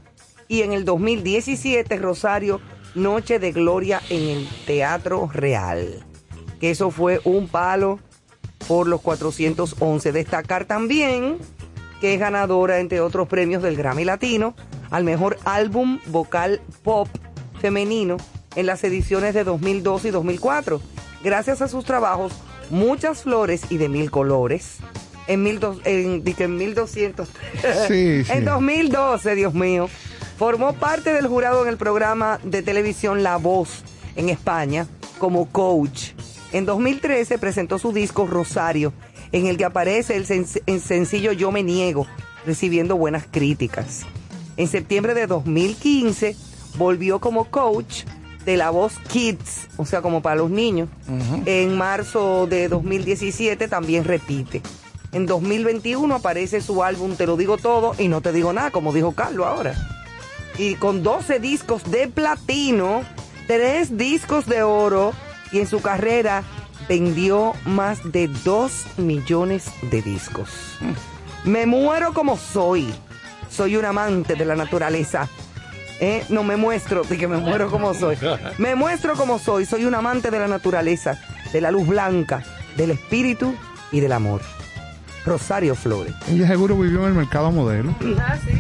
Y en el 2017 Rosario Noche de Gloria en el Teatro Real, que eso fue un palo por los 411. Destacar también que es ganadora, entre otros premios, del Grammy Latino al mejor álbum vocal pop femenino en las ediciones de 2002 y 2004. Gracias a sus trabajos, Muchas Flores y de Mil Colores, en, mil dos- en, en 1200, Sí, sí. en 2012, Dios mío, formó parte del jurado en el programa de televisión La Voz en España como coach. En 2013 presentó su disco Rosario, en el que aparece el, sen- el sencillo Yo me niego, recibiendo buenas críticas. En septiembre de 2015 volvió como coach de La Voz Kids, o sea, como para los niños. En marzo de 2017 también repite. En 2021 aparece su álbum Te lo digo todo y no te digo nada, como dijo Carlos ahora. Y con 12 discos de platino, 3 discos de oro y en su carrera vendió más de 2 millones de discos. Me muero como soy. Soy un amante de la naturaleza. ¿Eh? No me muestro de que me muero como soy. Me muestro como soy. Soy un amante de la naturaleza, de la luz blanca, del espíritu y del amor. Rosario Flores. Ella seguro vivió en el mercado modelo. Ah, sí.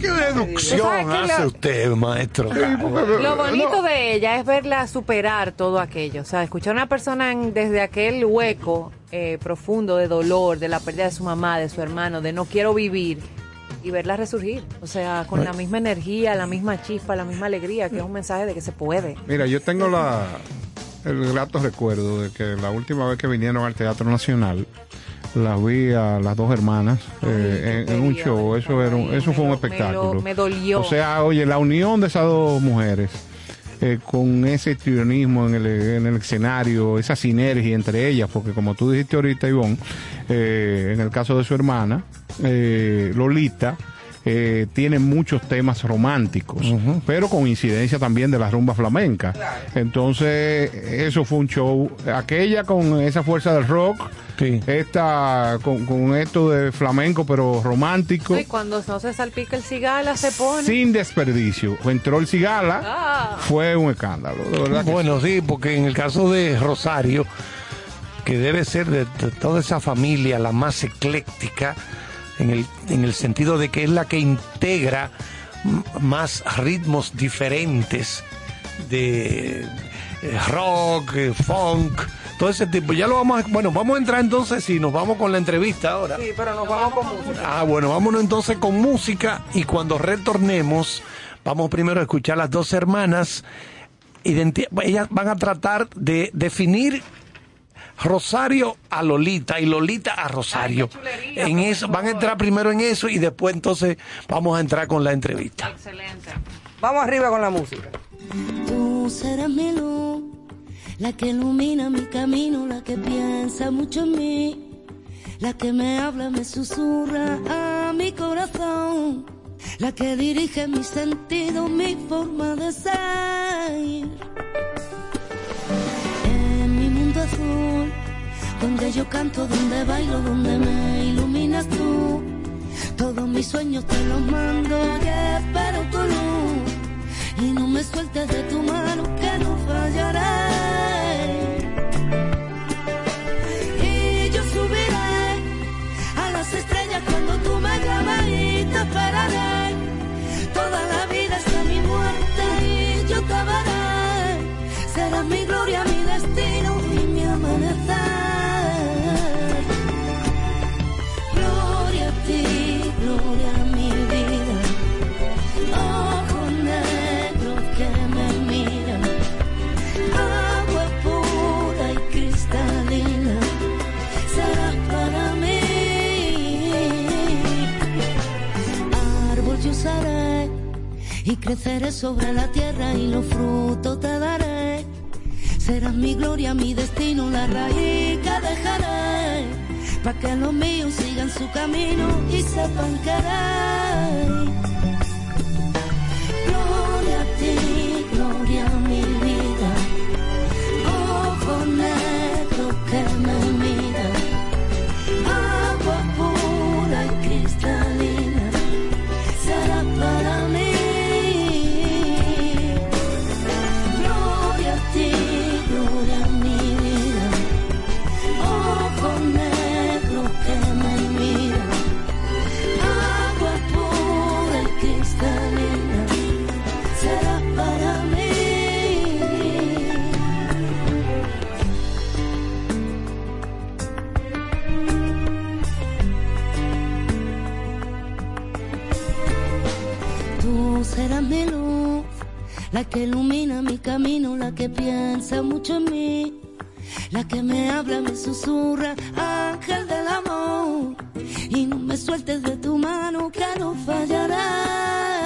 ¿Qué ¿Tú deducción hace lo- usted, maestro? Lo bonito de ella es verla superar todo aquello. O sea, escuchar a una persona en- desde aquel hueco eh, profundo de dolor, de la pérdida de su mamá, de su hermano, de no quiero vivir, y verla resurgir. O sea, con la misma energía, la misma chispa, la misma alegría, que es un mensaje de que se puede. Mira, yo tengo la, el grato recuerdo de que la última vez que vinieron al Teatro Nacional, las vi a las dos hermanas eh, en, en un show. Eso, era un- eso fue un Me espectáculo. lo- me dolió. O sea, oye, la unión de esas dos mujeres, eh, con ese trionismo en el, en el escenario, esa sinergia entre ellas, porque como tú dijiste ahorita, Ivonne, eh, en el caso de su hermana, eh, Lolita, eh, tiene muchos temas románticos, pero con incidencia también de la rumba flamenca. Entonces, eso fue un show. Aquella con esa fuerza del rock, Sí. esta con, con esto de flamenco, pero romántico. Y cuando no se salpica el cigala, se pone. Sin desperdicio. Entró el cigala, Ah. fue un escándalo. de verdad que Bueno, sí, porque en el caso de Rosario, que debe ser de, de toda esa familia la más ecléctica, en el, en el sentido de que es la que integra más ritmos diferentes de eh, rock, eh, funk, todo ese tipo. Ya lo vamos a, bueno, vamos a entrar entonces y nos vamos con la entrevista ahora. Sí, pero nos vamos con música. Ah, bueno, vámonos entonces con música y cuando retornemos, vamos primero a escuchar a las dos hermanas. Identi- ellas van a tratar de definir Rosario a Lolita y Lolita a Rosario. en eso, van a entrar primero en eso y después entonces vamos a entrar con la entrevista. Excelente. Vamos arriba con la música. Tú serás mi luz, la que ilumina mi camino, la que piensa mucho en mí, la que me habla, me susurra a mi corazón, la que dirige mis sentidos, mi forma de ser. Donde yo canto, donde bailo, donde me iluminas tú. Todos mis sueños te los mando y espero tu luz. Y no me sueltes de tu mano que no fallaré. Y yo subiré a las estrellas cuando tú me llames y te esperaré. Toda la vida hasta mi muerte y yo te veré. Serás mi gloria, y creceré sobre la tierra y los frutos te daré. Serás mi gloria, mi destino, la raíz que dejaré. para que los míos sigan su camino y sepan querer. La que ilumina mi camino, la que piensa mucho en mí, la que me habla, me susurra, ángel del amor. Y no me sueltes de tu mano, que no fallaré.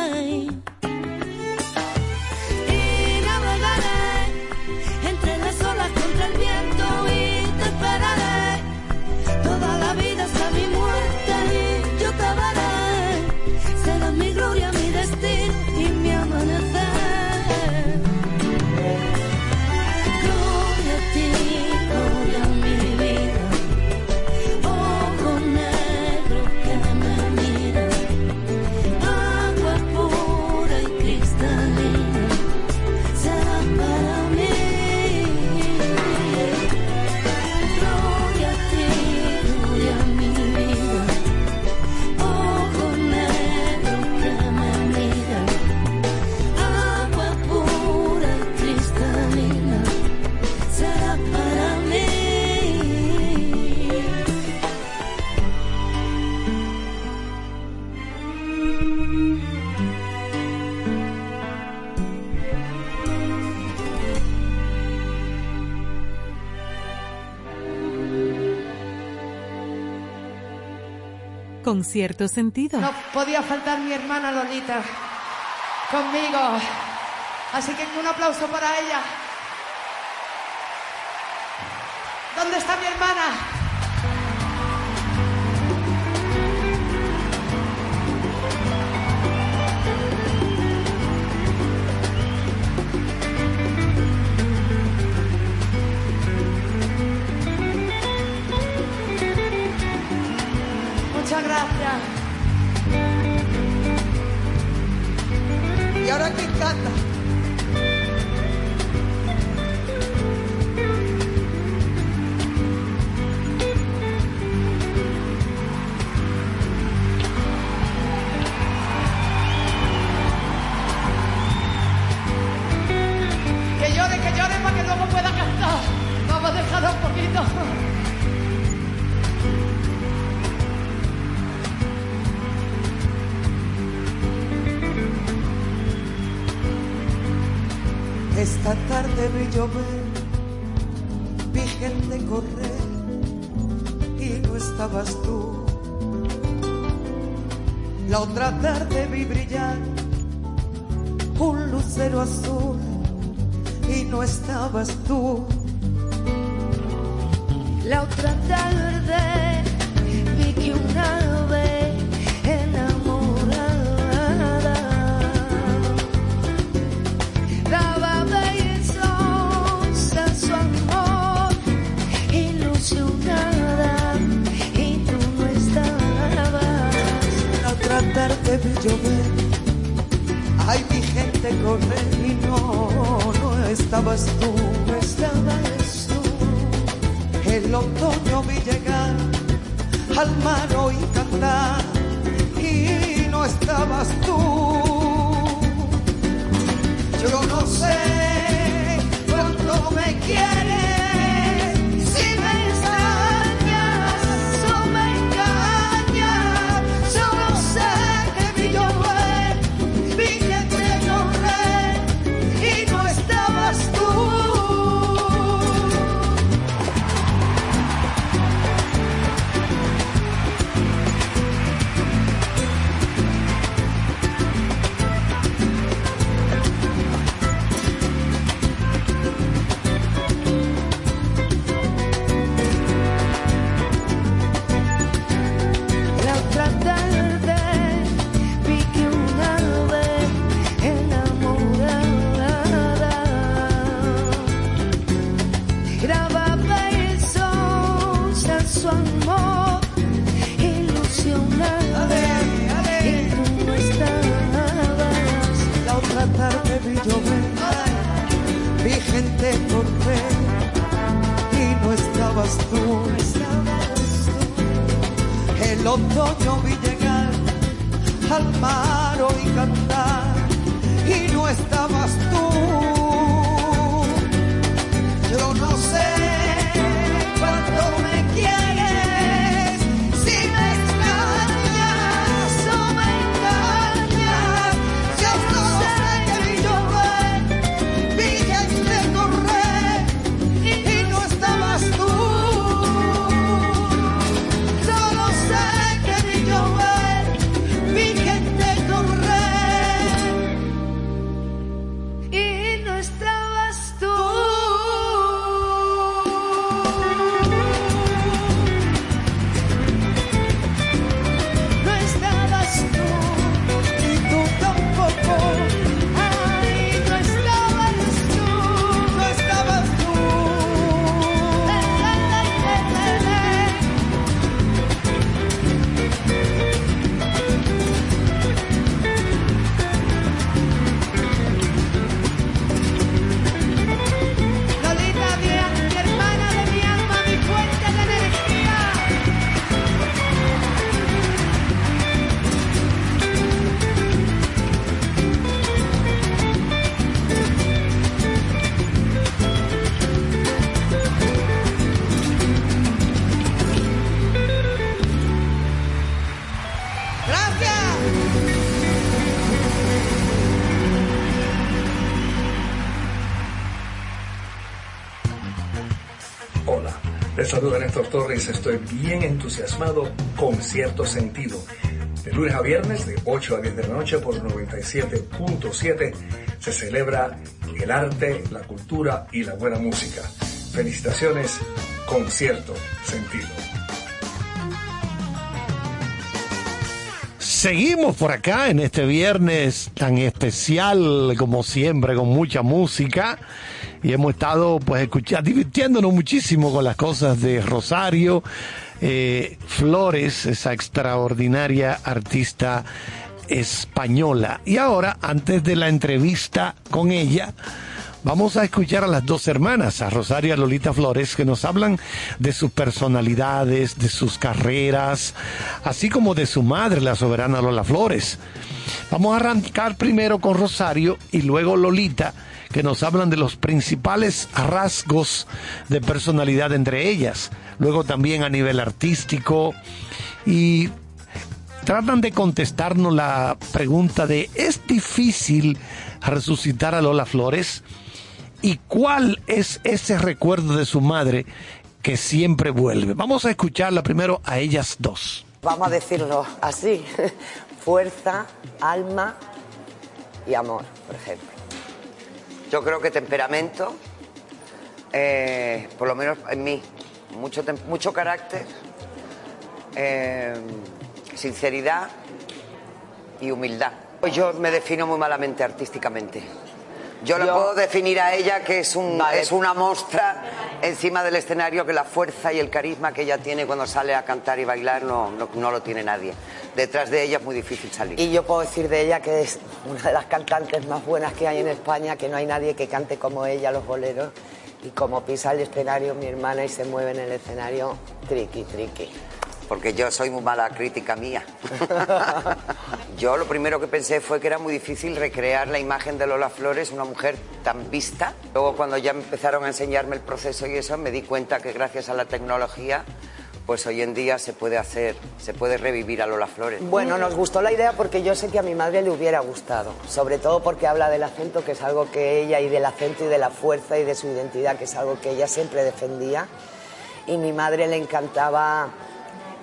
cierto sentido. No podía faltar mi hermana Lolita conmigo. Así que un aplauso para ella. ¿Dónde está mi hermana? gente por y no estabas tú. No estabas tú. El otoño vi llegar al mar y cantar y no estabas tú. Yo no sé. Torres, estoy bien entusiasmado con cierto sentido. De lunes a viernes, de 8 a 10 de la noche por 97.7, se celebra el arte, la cultura y la buena música. Felicitaciones con cierto sentido. Seguimos por acá en este viernes tan especial como siempre, con mucha música. Y hemos estado pues escuchando, divirtiéndonos muchísimo con las cosas de Rosario eh, Flores, esa extraordinaria artista española. Y ahora, antes de la entrevista con ella, Vamos a escuchar a las dos hermanas, a Rosario y a Lolita Flores, que nos hablan de sus personalidades, de sus carreras, así como de su madre, la soberana Lola Flores. Vamos a arrancar primero con Rosario y luego Lolita, que nos hablan de los principales rasgos de personalidad entre ellas. Luego también a nivel artístico y tratan de contestarnos la pregunta de ¿es difícil resucitar a Lola Flores? y cuál es ese recuerdo de su madre que siempre vuelve. Vamos a escucharla primero a ellas dos. Vamos a decirlo así, fuerza, alma y amor, por ejemplo. Yo creo que temperamento, eh, por lo menos en mí, mucho, mucho carácter, eh, sinceridad y humildad. Yo me defino muy malamente artísticamente. Yo la puedo definir a ella que es, un, es una mostra encima del escenario que la fuerza y el carisma que ella tiene cuando sale a cantar y bailar no, no, lo tiene nadie. Detrás de ella es muy difícil salir. Y yo puedo decir de ella que es una de las cantantes más buenas que hay en España, que no hay nadie que cante como ella los boleros. Y como pisa el escenario mi hermana y se mueve en el escenario, triqui, triqui porque yo soy muy mala crítica mía. yo lo primero que pensé fue que era muy difícil recrear la imagen de Lola Flores, una mujer tan vista. Luego cuando ya empezaron a enseñarme el proceso y eso, me di cuenta que gracias a la tecnología pues hoy en día se puede hacer, se puede revivir a Lola Flores. Bueno, nos gustó la idea porque yo sé que a mi madre le hubiera gustado, sobre todo porque habla del acento, que es algo que ella, y del acento y de la fuerza y de su identidad, que es algo que ella siempre defendía. Y mi madre le encantaba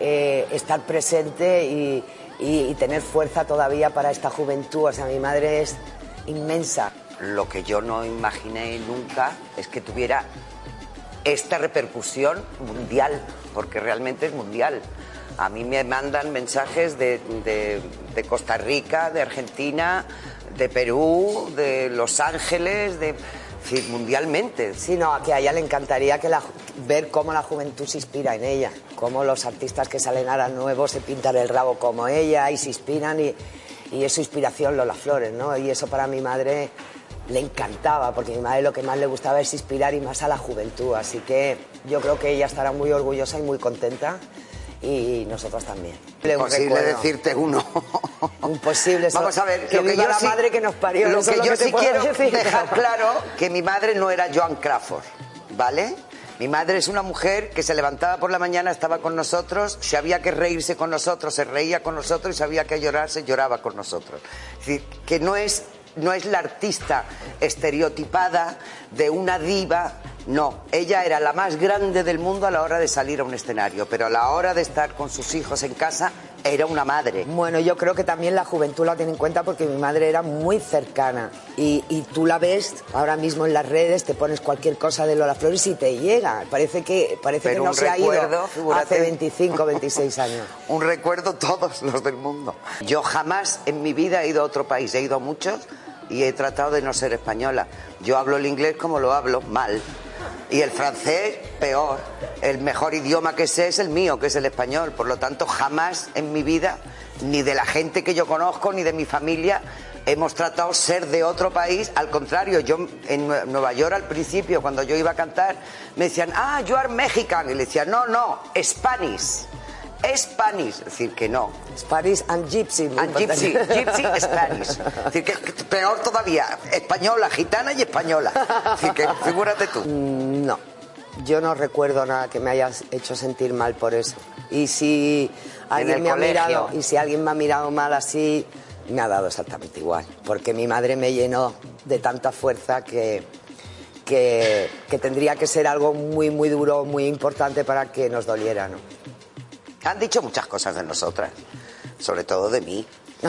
eh, estar presente y, tener fuerza todavía para esta juventud. O sea, mi madre es inmensa. Lo que yo no imaginé nunca es que tuviera esta repercusión mundial, porque realmente es mundial. A mí me mandan mensajes de, de Costa Rica, de Argentina, de Perú, de Los Ángeles, de Mundialmente. Sí, no, que a ella le encantaría que la, ver cómo la juventud se inspira en ella, cómo los artistas que salen ahora nuevos se pintan el rabo como ella y se inspiran y, y es su inspiración Lola Flores, ¿no? Y eso para mi madre le encantaba, porque mi madre lo que más le gustaba es inspirar y más a la juventud, así que yo creo que ella estará muy orgullosa y muy contenta y nosotros también. Imposible decirte uno. Imposible. Vamos a ver, que lo que yo la madre que nos parió. Lo que yo sí quiero dejar claro que mi madre no era Joan Crawford, ¿vale? Mi madre es una mujer que se levantaba por la mañana, estaba con nosotros, si había que reírse con nosotros, se reía con nosotros y si había que llorarse, lloraba con nosotros. Es decir, que no es, no es la artista estereotipada de una diva no, ella era la más grande del mundo a la hora de salir a un escenario, pero a la hora de estar con sus hijos en casa era una madre. Bueno, yo creo que también la juventud la tiene en cuenta porque mi madre era muy cercana y, tú la ves ahora mismo en las redes, te pones cualquier cosa de Lola Flores y te llega. Parece que, parece que no se ha ido hace 25, 26 años. un recuerdo todos los del mundo. Yo jamás en mi vida he ido a otro país, he ido a muchos y he tratado de no ser española. Yo hablo el inglés como lo hablo, mal. Y el francés, peor. El mejor idioma que sé es el mío, que es el español. Por lo tanto, jamás en mi vida, ni de la gente que yo conozco, ni de mi familia, hemos tratado ser de otro país. Al contrario, yo en Nueva York al principio, cuando yo iba a cantar, me decían, ah, you are Mexican. Y le decía, no, no, Spanish. Spanish, es decir, que no. Spanish and Gypsy. And Gypsy, Gypsy Spanish. Es decir, que peor todavía, española, gitana y española. Es decir, que figúrate tú. Mm, no, yo no recuerdo nada que me hayas hecho sentir mal por eso. Y si alguien me ha mirado, y si alguien me ha mirado mal así, me ha dado exactamente igual. Porque mi madre me llenó de tanta fuerza que que, que tendría que ser algo muy, muy duro, muy importante para que nos doliera, ¿no? Han dicho muchas cosas de nosotras, sobre todo de mí.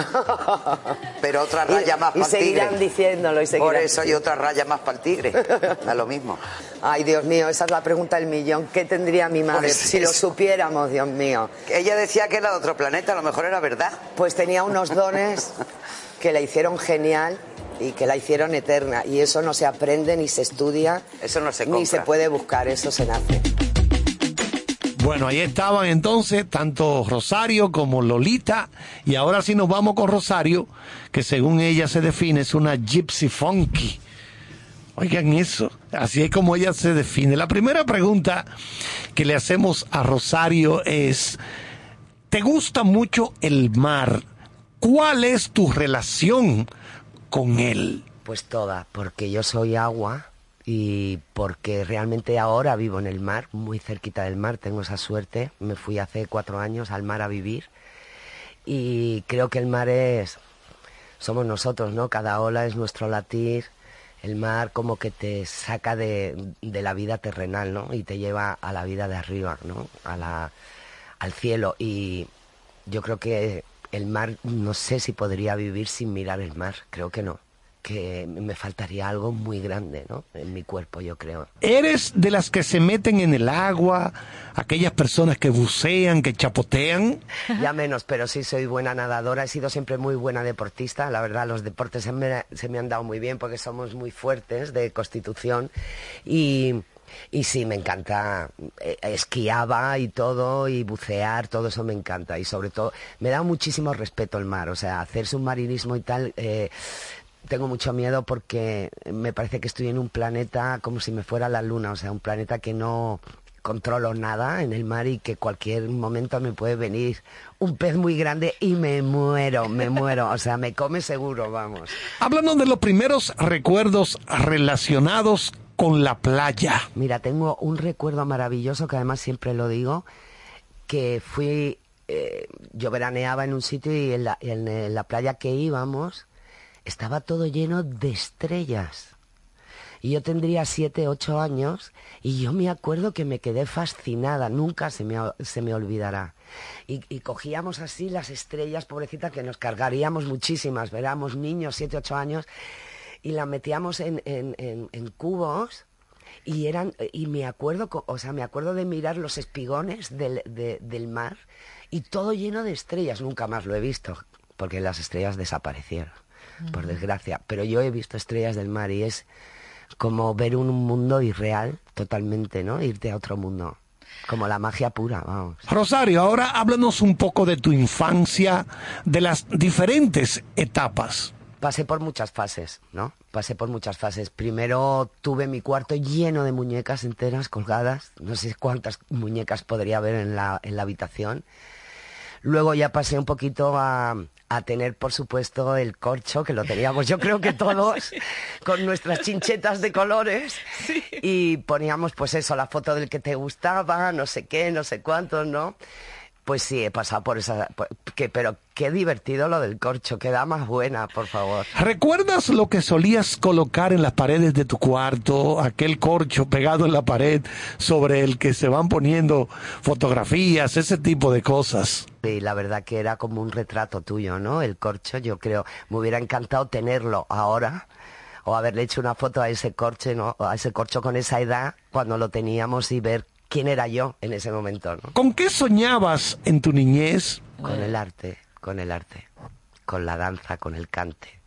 Pero otra raya más y para el tigre. seguirán diciéndolo y seguirán Por eso hay otra raya más para el tigre. Da lo mismo. Ay, Dios mío, esa es la pregunta del millón. ¿Qué tendría mi madre Pues si lo supiéramos, Dios mío? Ella decía que era de otro planeta, a lo mejor era verdad. Pues tenía unos dones que la hicieron genial y que la hicieron eterna. Y eso no se aprende ni se estudia. Eso no se Ni compra. se puede buscar, eso se nace. Bueno, ahí estaban entonces tanto Rosario como Lolita. Y ahora sí nos vamos con Rosario, que según ella se define es una gypsy funky. Oigan eso, así es como ella se define. La primera pregunta que le hacemos a Rosario es, ¿te gusta mucho el mar? ¿Cuál es tu relación con él? Pues toda, porque yo soy agua y porque realmente ahora vivo en el mar, muy cerquita del mar, tengo esa suerte. Me fui hace cuatro años al mar a vivir y creo que el mar es, somos nosotros, ¿no? Cada ola es nuestro latir. El mar como que te saca de, de la vida terrenal, ¿no? Y te lleva a la vida de arriba, ¿no? A la, al cielo. Y yo creo que el mar, no sé si podría vivir sin mirar el mar, creo que no. Que me faltaría algo muy grande, ¿no? En mi cuerpo, yo creo. ¿Eres de las que se meten en el agua, aquellas personas que bucean, que chapotean? Ya menos, pero sí soy buena nadadora. He sido siempre muy buena deportista. La verdad, los deportes se me, se me han dado muy bien porque somos muy fuertes de constitución. Y, y sí, me encanta. eh, esquiaba y todo, y bucear, todo eso me encanta. Y sobre todo, me da muchísimo respeto el mar. O sea, hacer submarinismo y tal. eh, tengo mucho miedo porque me parece que estoy en un planeta como si me fuera la luna, o sea, un planeta que no controlo nada en el mar y que cualquier momento me puede venir un pez muy grande y me muero, me muero, o sea, me come seguro, vamos. Háblanos de los primeros recuerdos relacionados con la playa. Mira, tengo un recuerdo maravilloso que además siempre lo digo, que fui, eh, yo veraneaba en un sitio y en la, en, eh, la playa que íbamos estaba todo lleno de estrellas. Y yo tendría siete, ocho años y yo me acuerdo que me quedé fascinada, nunca se me, se me olvidará. Y, y cogíamos así las estrellas, pobrecitas, que nos cargaríamos muchísimas, veramos niños, siete, ocho años, y las metíamos en, en, en, cubos y eran y me acuerdo o sea me acuerdo de mirar los espigones del, de- del mar y todo lleno de estrellas nunca más lo he visto porque las estrellas desaparecieron por desgracia pero yo he visto estrellas del mar y es como ver un mundo irreal totalmente no irte a otro mundo como la magia pura vamos Rosario, ahora háblanos un poco de tu infancia, de las diferentes etapas. Pasé por muchas fases, ¿no? Pasé por muchas fases. Primero tuve mi cuarto lleno de muñecas enteras colgadas. No sé cuántas muñecas podría haber en la, en la habitación. Luego ya pasé un poquito a, a tener, por supuesto, el corcho, que lo teníamos yo creo que todos, con nuestras chinchetas de colores. Y poníamos, pues eso, la foto del que te gustaba, no sé qué, no sé cuántos, ¿no? Pues sí, he pasado por esa... por- que, pero qué divertido lo del corcho, queda más buena, por favor. ¿Recuerdas lo que solías colocar en las paredes de tu cuarto, aquel corcho pegado en la pared sobre el que se van poniendo fotografías, ese tipo de cosas? Y la verdad que era como un retrato tuyo, ¿no? El corcho, yo creo, me hubiera encantado tenerlo ahora o haberle hecho una foto a ese corcho, ¿no? A ese corcho con esa edad cuando lo teníamos y ver quién era yo en ese momento, ¿no? ¿Con qué soñabas en tu niñez? Con el arte, con el arte, con la danza, con el cante,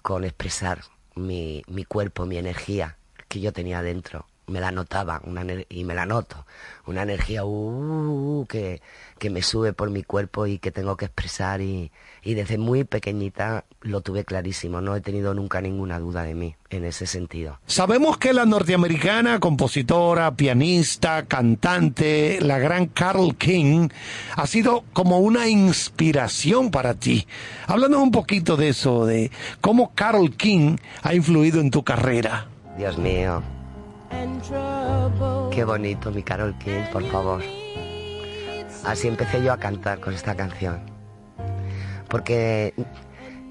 con expresar mi, mi cuerpo, mi energía que yo tenía dentro. Me la notaba una y me la noto. Una energía uh, que, que me sube por mi cuerpo y que tengo que expresar. Y, y desde muy pequeñita lo tuve clarísimo. No he tenido nunca ninguna duda de mí en ese sentido. Sabemos que la norteamericana, compositora, pianista, cantante, la gran Carol King, ha sido como una inspiración para ti. Háblanos un poquito de eso, de cómo Carol King ha influido en tu carrera. Dios mío. Qué bonito, mi Carol King, por favor. Así empecé yo a cantar con esta canción. Porque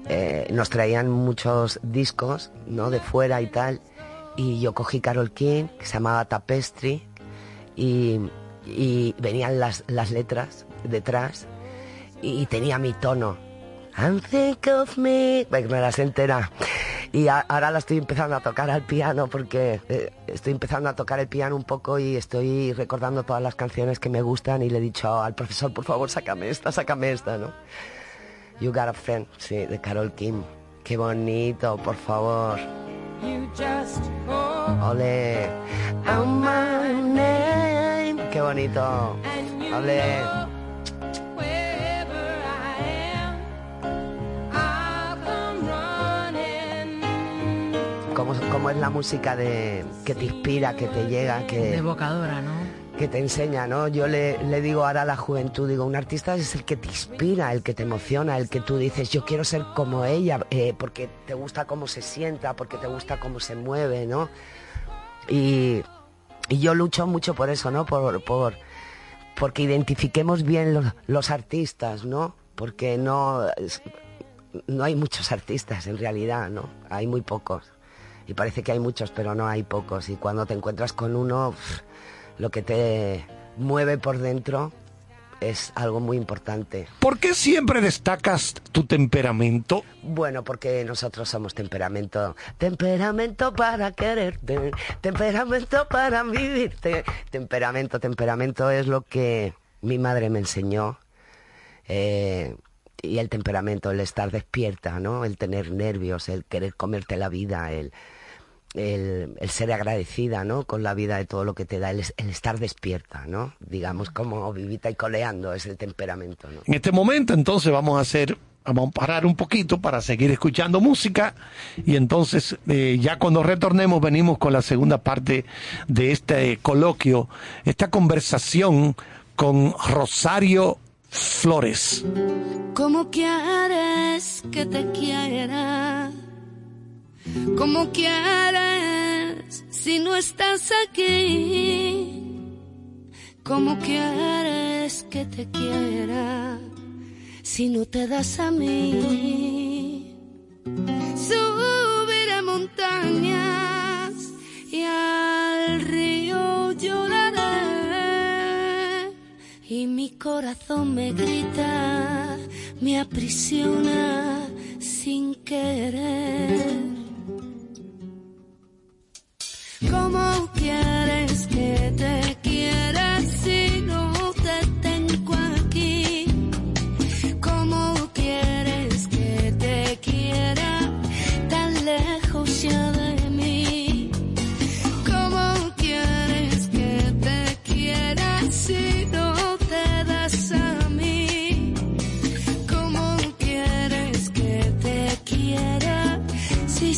eh, nos traían muchos discos, ¿no? De fuera y tal. y yo cogí Carol King, que se llamaba Tapestry, y, y venían las, las letras detrás y tenía mi tono. And think of me, me las entera. Y a- ahora la estoy empezando a tocar al piano porque eh, estoy empezando a tocar el piano un poco y estoy recordando todas las canciones que me gustan y le he dicho al profesor, por favor, sácame esta, sácame esta, ¿no? You Got a Friend, sí, de Carol Kim. Qué bonito, por favor. Ole. Qué bonito. Ole. ¿Cómo, cómo es la música de, que te inspira, que te llega, que, Evocadora, ¿no? que te enseña, ¿no? Yo le, le digo ahora a la juventud, digo, un artista es el que te inspira, el que te emociona, el que tú dices, yo quiero ser como ella, eh, porque te gusta cómo se sienta, porque te gusta cómo se mueve, ¿no? Y, y yo lucho mucho por eso, ¿no? Por, por, porque identifiquemos bien los, los artistas, ¿no? Porque no, no hay muchos artistas en realidad, ¿no? Hay muy pocos. Y parece que hay muchos, pero no hay pocos. Y cuando te encuentras con uno, pff, lo que te mueve por dentro es algo muy importante. ¿Por qué siempre destacas tu temperamento? Bueno, porque nosotros somos temperamento. Temperamento para quererte, temperamento para vivirte. Temperamento, temperamento es lo que mi madre me enseñó. Eh, y el temperamento, el estar despierta, ¿no? El tener nervios, el querer comerte la vida, el, el, el ser agradecida, ¿no? Con la vida de todo lo que te da, el, es- el estar despierta, ¿no? Digamos como vivita y coleando es el temperamento, ¿no? En este momento entonces vamos a hacer, vamos a parar un poquito para seguir escuchando música y entonces eh, ya cuando retornemos venimos con la segunda parte de este coloquio, esta conversación con Rosario Flores. ¿Cómo quieres que te quiera? ¿Cómo quieres si no estás aquí? ¿Cómo quieres que te quiera si no te das a mí? Subiré montañas y al río lloraré y mi corazón me grita, me aprisiona sin querer. ¿Cómo quieres que te quiera si no te tengo aquí? ¿Cómo quieres que te quiera tan lejos ya de mí? ¿Cómo quieres que te quiera si no te das a mí? ¿Cómo quieres que te quiera si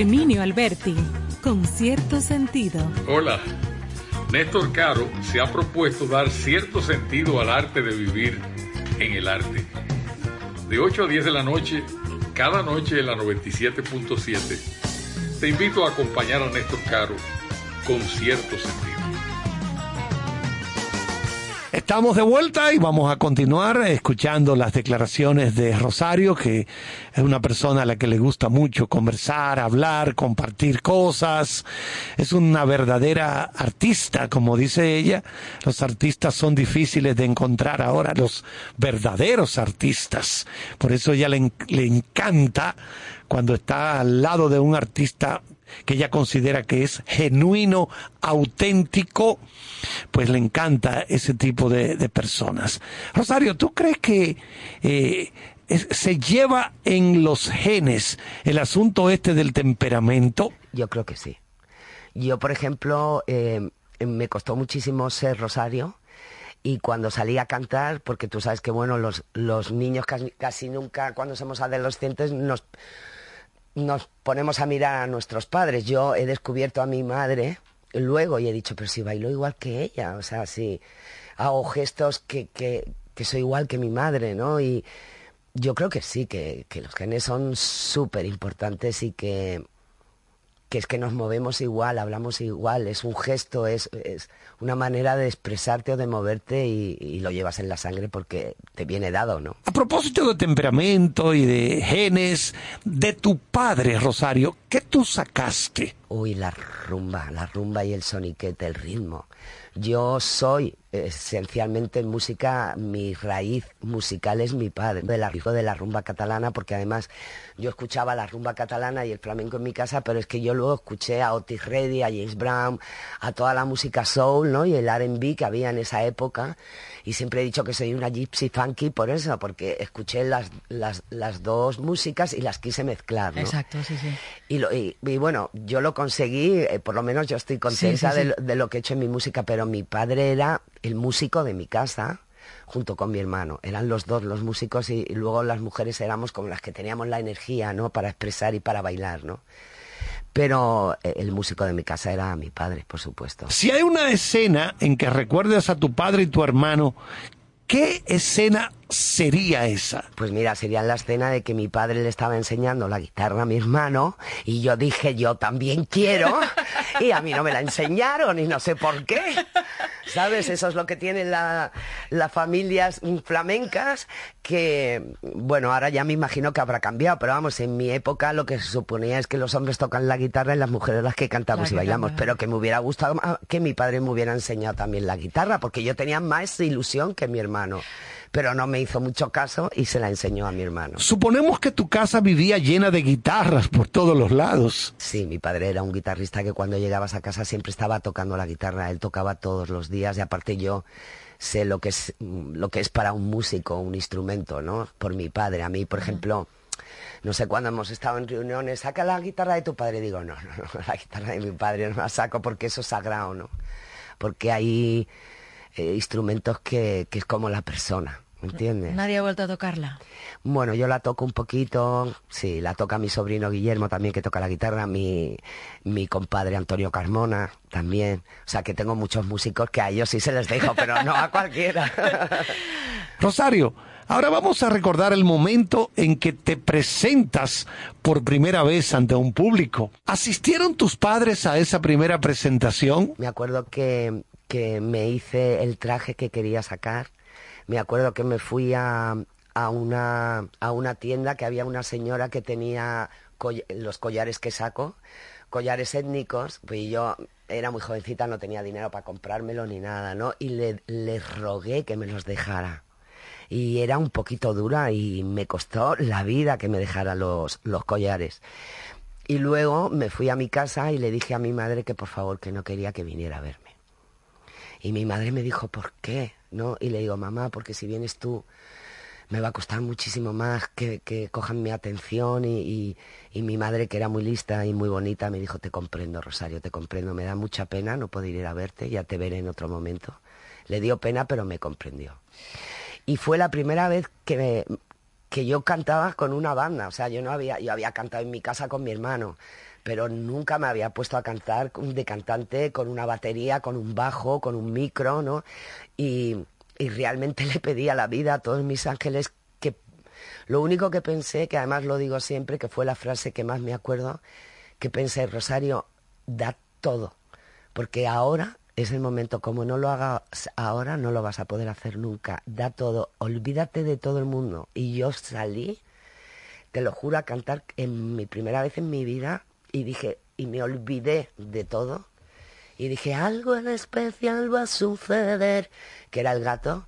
Herminio Alberti, con cierto sentido. Hola. Néstor Caro se ha propuesto dar cierto sentido al arte de vivir en el arte. De 8 a 10 de la noche, cada noche en la 97.7, te invito a acompañar a Néstor Caro con cierto sentido. Estamos de vuelta y vamos a continuar escuchando las declaraciones de Rosario, que es una persona a la que le gusta mucho conversar, hablar, compartir cosas. Es una verdadera artista, como dice ella. Los artistas son difíciles de encontrar ahora, los verdaderos artistas. Por eso ella le, le encanta cuando está al lado de un artista que ella considera que es genuino, auténtico, pues le encanta ese tipo de, de personas. Rosario, ¿tú crees que eh, se lleva en los genes el asunto este del temperamento? Yo creo que sí. Yo, por ejemplo, eh, me costó muchísimo ser Rosario y cuando salí a cantar, porque tú sabes que, bueno, los, los niños casi, casi nunca, cuando somos adolescentes, nos, nos ponemos a mirar a nuestros padres. Yo he descubierto a mi madre luego y he dicho, pero si bailo igual que ella, o sea, si hago gestos que, que, que soy igual que mi madre, ¿no? Y yo creo que sí, que, que los genes son súper importantes y que, que es que nos movemos igual, hablamos igual, es un gesto, es, es una manera de expresarte o de moverte y, y lo llevas en la sangre porque te viene dado, ¿no? A propósito de temperamento y de genes, de tu padre, Rosario, ¿qué tú sacaste? Uy, la rumba, la rumba y el soniquete, el ritmo. Yo soy esencialmente en música, mi raíz musical es mi padre, de la, de la rumba catalana, porque además yo escuchaba la rumba catalana y el flamenco en mi casa, pero es que yo luego escuché a Otis Redding, a James Brown, a toda la música soul, ¿no? Y el R&B que había en esa época. Y siempre he dicho que soy una gypsy funky por eso, porque escuché las, las, las dos músicas y las quise mezclar, ¿no? Exacto, sí, sí. Y, lo- y- y bueno, yo lo conseguí, eh, por lo menos yo estoy contenta Sí, sí, sí. De, lo, de lo que he hecho en mi música, pero mi padre era el músico de mi casa junto con mi hermano. Eran los dos los músicos y, y luego las mujeres éramos como las que teníamos la energía, ¿no? Para expresar y para bailar, ¿no? Pero eh, el músico de mi casa era mi padre, por supuesto. Si hay una escena en que recuerdes a tu padre y tu hermano, ¿qué escena sería esa? Pues mira, sería la escena de que mi padre le estaba enseñando la guitarra a mi hermano y yo dije, yo también quiero, y a mí no me la enseñaron y no sé por qué. ¿Sabes? Eso es lo que tienen la- las familias flamencas, que, bueno, ahora ya me imagino que habrá cambiado, pero vamos, en mi época lo que se suponía es que los hombres tocan la guitarra y las mujeres las que cantamos La y bailamos, pero que me hubiera gustado que mi padre me hubiera enseñado también la guitarra, porque yo tenía más ilusión que mi hermano, pero no me hizo mucho caso y se la enseñó a mi hermano. Suponemos que tu casa vivía llena de guitarras por todos los lados. Sí, mi padre era un guitarrista que cuando llegabas a casa siempre estaba tocando la guitarra, él tocaba todos los días y aparte yo sé lo que es lo que es para un músico un instrumento, ¿no? Por mi padre, a mí, por ejemplo, no sé cuándo hemos estado en reuniones, saca la guitarra de tu padre, digo, no, no, no, la guitarra de mi padre no la saco porque eso es sagrado, ¿no? Porque hay eh, instrumentos que, que es como la persona, ¿me entiendes? Nadie ha vuelto a tocarla. Bueno, yo la toco un poquito, sí, la toca mi sobrino Guillermo también que toca la guitarra, mi, mi compadre Antonio Carmona también. O sea que tengo muchos músicos que a ellos sí se les dejo, pero no a cualquiera. Rosario, ahora vamos a recordar el momento en que te presentas por primera vez ante un público. ¿Asistieron tus padres a esa primera presentación? Me acuerdo que, que me hice el traje que quería sacar. Me acuerdo que me fui a, a, una, a una tienda que había una señora que tenía los collares que saco, collares étnicos, pues yo era muy jovencita, no tenía dinero para comprármelo ni nada, ¿no? Y le, le rogué que me los dejara. Y era un poquito dura y me costó la vida que me dejara los, los collares. Y luego me fui a mi casa y le dije a mi madre que por favor que no quería que viniera a verme. Y mi madre me dijo, ¿por qué? ¿No? Y le digo, mamá, porque si vienes tú me va a costar muchísimo más que, que cojan mi atención y, y- mi madre, que era muy lista y muy bonita, me dijo, te comprendo, Rosario, te comprendo, me da mucha pena no poder ir a verte, ya te veré en otro momento. Le dio pena, pero me comprendió. Y fue la primera vez que, me- que yo cantaba con una banda, o sea, yo no había, yo había cantado en mi casa con mi hermano, pero nunca me había puesto a cantar de cantante con una batería, con un bajo, con un micro, ¿no? Y, y realmente le pedí a la vida, a todos mis ángeles, que lo único que pensé, que además lo digo siempre, que fue la frase que más me acuerdo, que pensé, Rosario, da todo, porque ahora es el momento, como no lo hagas ahora, no lo vas a poder hacer nunca, da todo, olvídate de todo el mundo. Y yo salí, te lo juro, a cantar en mi primera vez en mi vida y dije, y me olvidé de todo. Y dije, algo en especial va a suceder, que era el gato.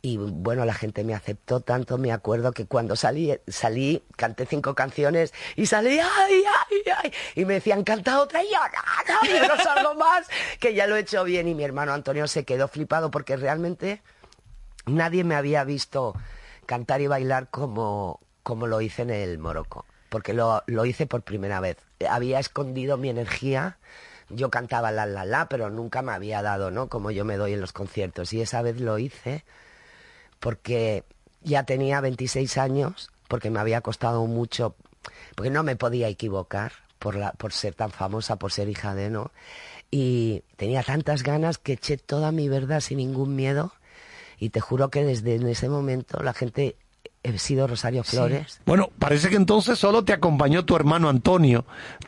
Y bueno, la gente me aceptó tanto, me acuerdo que cuando salí, salí, canté cinco canciones y salí, ay, ay, ay, y me decían, canta otra, y yo, no, no, yo no salgo más, que ya lo he hecho bien. Y mi hermano Antonio se quedó flipado porque realmente nadie me había visto cantar y bailar como, como lo hice en el Morocco, porque lo, lo hice por primera vez. Había escondido mi energía, yo cantaba la la la, pero nunca me había dado, ¿no? Como yo me doy en los conciertos. Y esa vez lo hice porque ya tenía 26 años, porque me había costado mucho, porque no me podía equivocar por, la, por ser tan famosa, por ser hija de, ¿no? Y tenía tantas ganas que eché toda mi verdad sin ningún miedo y te juro que desde ese momento la gente he sido Rosario Flores. Bueno, parece que entonces solo te acompañó tu hermano Antonio.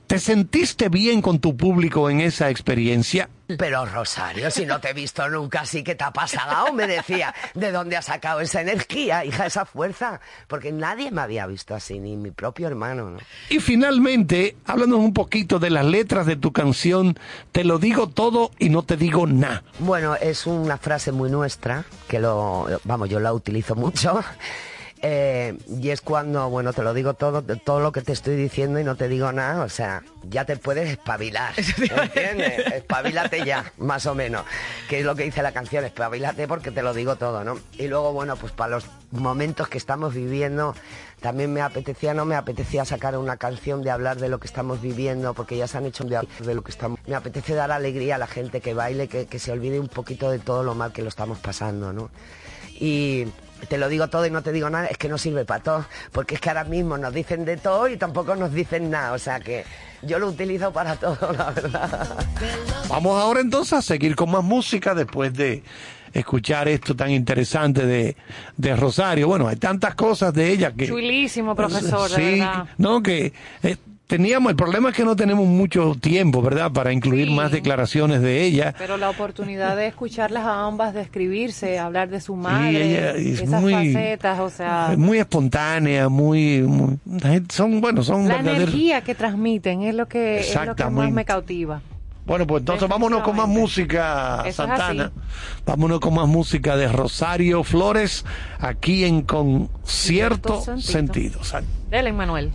¿Te sentiste bien con tu público en esa experiencia? Pero Rosario, si no te he visto nunca, sí que te ha pasado, me decía, ¿de dónde has sacado esa energía, hija, esa fuerza? Porque nadie me había visto así, ni mi propio hermano, ¿no? Y finalmente, háblanos un poquito de las letras de tu canción Te lo digo todo y no te digo nada. Bueno, es una frase muy nuestra, que lo, vamos, yo la utilizo mucho. Eh, y es cuando, bueno, te lo digo todo, todo lo que te estoy diciendo y no te digo nada, o sea, ya te puedes espabilar, ¿entiendes? Espabilate ya, más o menos, que es lo que dice la canción, espabilate porque te lo digo todo, ¿no? Y luego, bueno, pues para los momentos que estamos viviendo, también me apetecía, no me apetecía sacar una canción de hablar de lo que estamos viviendo, porque ya se han hecho de, de lo que estamos. Me apetece dar alegría a la gente que baile, que, que se olvide un poquito de todo lo mal que lo estamos pasando, ¿no? Y te lo digo todo y no te digo nada, es que no sirve para todo, porque es que ahora mismo nos dicen de todo y tampoco nos dicen nada, o sea que yo lo utilizo para todo, la verdad. Vamos ahora entonces a seguir con más música después de escuchar esto tan interesante de, de Rosario. Bueno, hay tantas cosas de ella que... Chulísimo, profesor, de sí, verdad. no, que eh, teníamos, el problema es que no tenemos mucho tiempo, ¿verdad?, para incluir más declaraciones de ella. Pero la oportunidad de escucharlas a ambas, de escribirse, hablar de su madre, ella es esas muy- facetas, o sea, muy espontánea, muy, muy- son, bueno, son la verdaderos... energía que transmiten es lo que, es lo que más me cautiva. Bueno, pues entonces vámonos con más música, Eso Santana. Vámonos con más música de Rosario Flores, aquí en Con Cierto Cierto Sentido. Sentido. Dele, Manuel.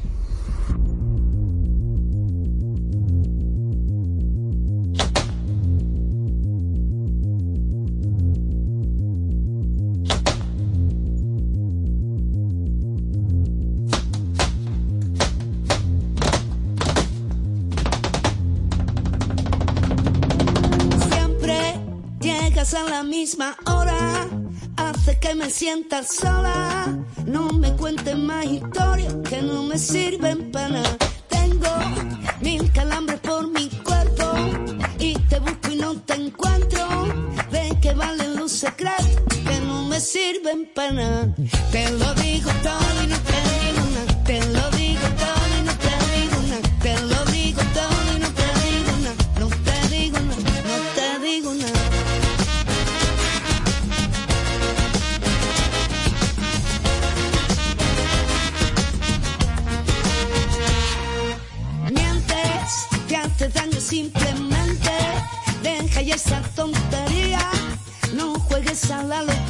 Misma hora, hace que me sienta sola. No me cuentes más historias que no me sirven para nada. Tengo mil calambres por mi cuerpo y te busco y no te encuentro. ¿De qué valen los secretos que no me sirven para nada? Te lo digo todo y no te digo nada. Te te haces daño simplemente. Deja ya esa tontería. No juegues a la locura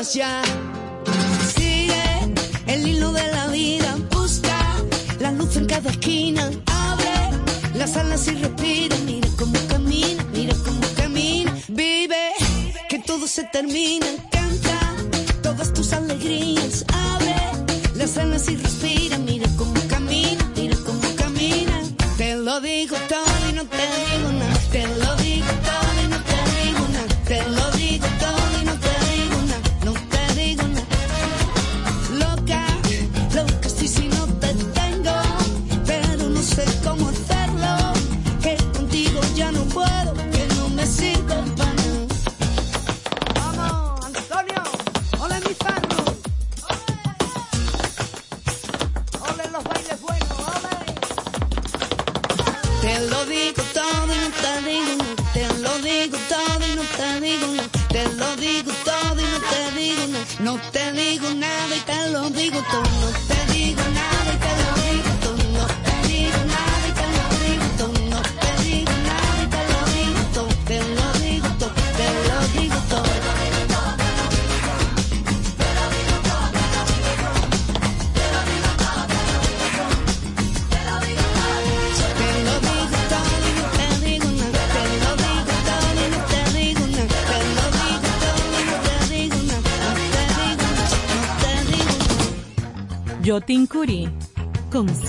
espabilas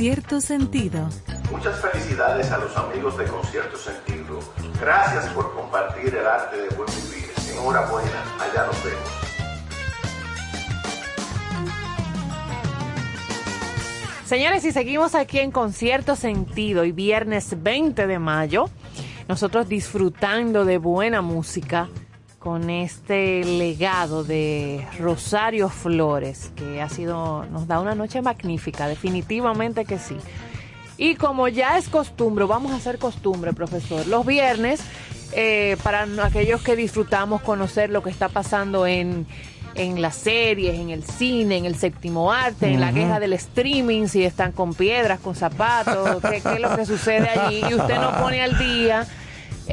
con cierto sentido. Muchas felicidades a los amigos de Concierto Sentido. Gracias por compartir el arte de buen vivir. Enhorabuena, allá nos vemos. Señores, y seguimos aquí en Concierto Sentido y viernes 20 de mayo, nosotros disfrutando de buena música con este legado de Rosario Flores, que ha sido, nos da una noche magnífica, definitivamente que sí. Y como ya es costumbre, vamos a hacer costumbre, profesor, los viernes, eh, para aquellos que disfrutamos conocer lo que está pasando en, en las series, en el cine, en el séptimo arte, en la queja del streaming, si están con piedras, con zapatos, qué, qué es lo que sucede allí, y usted no pone al día.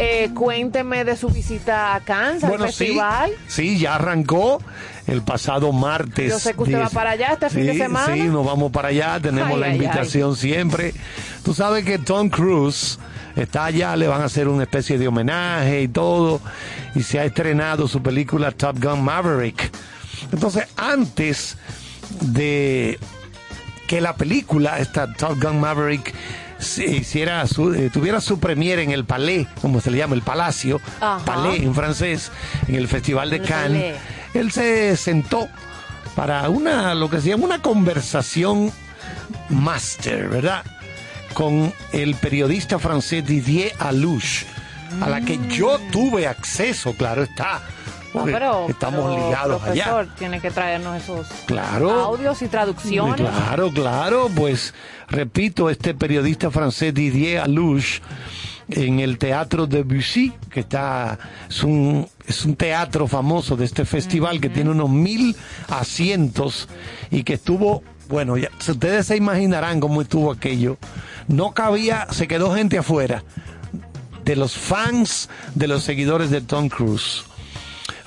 Eh, cuénteme de su visita a Kansas, Bueno, al sí, festival. sí, ya arrancó el pasado martes. Yo sé que usted va para allá este fin de semana. Sí, nos vamos para allá, tenemos Ay, la ay, invitación siempre. Tú sabes que Tom Cruise está allá, le van a hacer una especie de homenaje y todo, y se ha estrenado su película Top Gun Maverick. Entonces, antes de que la película, esta Top Gun Maverick, se hiciera su, eh, tuviera su premiere en el Palais, como se le llama, el Palacio, Ajá. Palais en francés, en el Festival de El Cannes. Palais. Él se sentó para una, lo que se llama una conversación máster, ¿verdad? Con el periodista francés Didier Alouche, a la que yo tuve acceso, claro está. No, pero, estamos pero, ligados allá. profesor, tiene que traernos esos Claro. audios y traducciones. Claro, claro, pues repito, este periodista francés Didier Alouche en el Teatro de Bussy, que está, es un, es un teatro famoso de este festival que tiene unos mil asientos y que estuvo, bueno, ya, ustedes se imaginarán cómo estuvo aquello. No cabía, se quedó gente afuera de los fans, de los seguidores de Tom Cruise.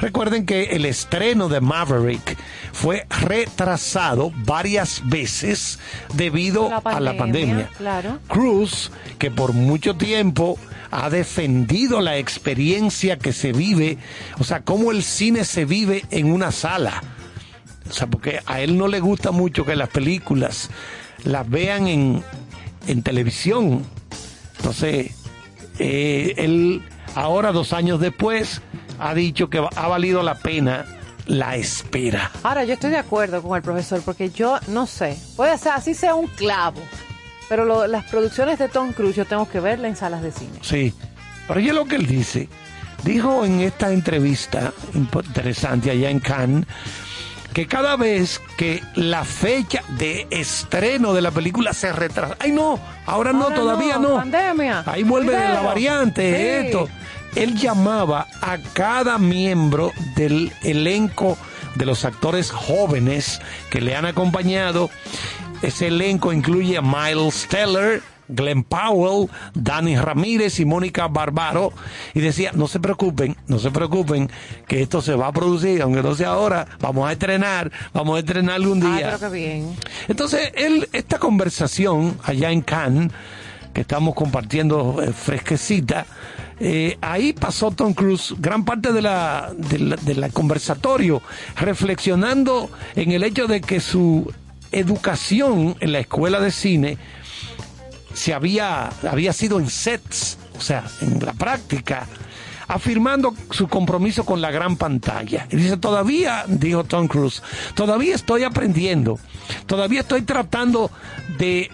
Recuerden que el estreno de Maverick fue retrasado varias veces debido a la pandemia. Claro. Cruz, que por mucho tiempo ha defendido la experiencia que se vive, o sea, cómo el cine se vive en una sala. O sea, porque a él no le gusta mucho que las películas las vean en, en televisión. Entonces, eh, él ahora, dos años después, ha dicho que ha valido la pena la espera. Ahora, yo estoy de acuerdo con el profesor, porque yo no sé, puede ser así sea un clavo, pero lo- las producciones de Tom Cruise yo tengo que verlas en salas de cine. Sí. Pero oye lo que él dice. Dijo en esta entrevista interesante allá en Cannes que cada vez que la fecha de estreno de la película se retrasa. Ay, no, ahora no, todavía no. Pandemia. Ahí vuelve la variante, Sí. esto. Él llamaba a cada miembro del elenco de los actores jóvenes que le han acompañado. Ese elenco incluye a Miles Teller, Glenn Powell, Danny Ramírez y Mónica Barbaro. Y decía, no se preocupen, no se preocupen, que esto se va a producir, aunque no sea ahora, vamos a estrenar, vamos a estrenar algún Ay, día. qué bien. Entonces, él, esta conversación allá en Cannes, que estamos compartiendo eh, fresquecita, eh, ahí pasó Tom Cruise gran parte de la, de la- conversatorio, reflexionando en el hecho de que su educación en la escuela de cine se había, había sido en sets, o sea, en la práctica, afirmando su compromiso con la gran pantalla. Y dice, todavía, dijo Tom Cruise, todavía estoy aprendiendo, todavía estoy tratando de,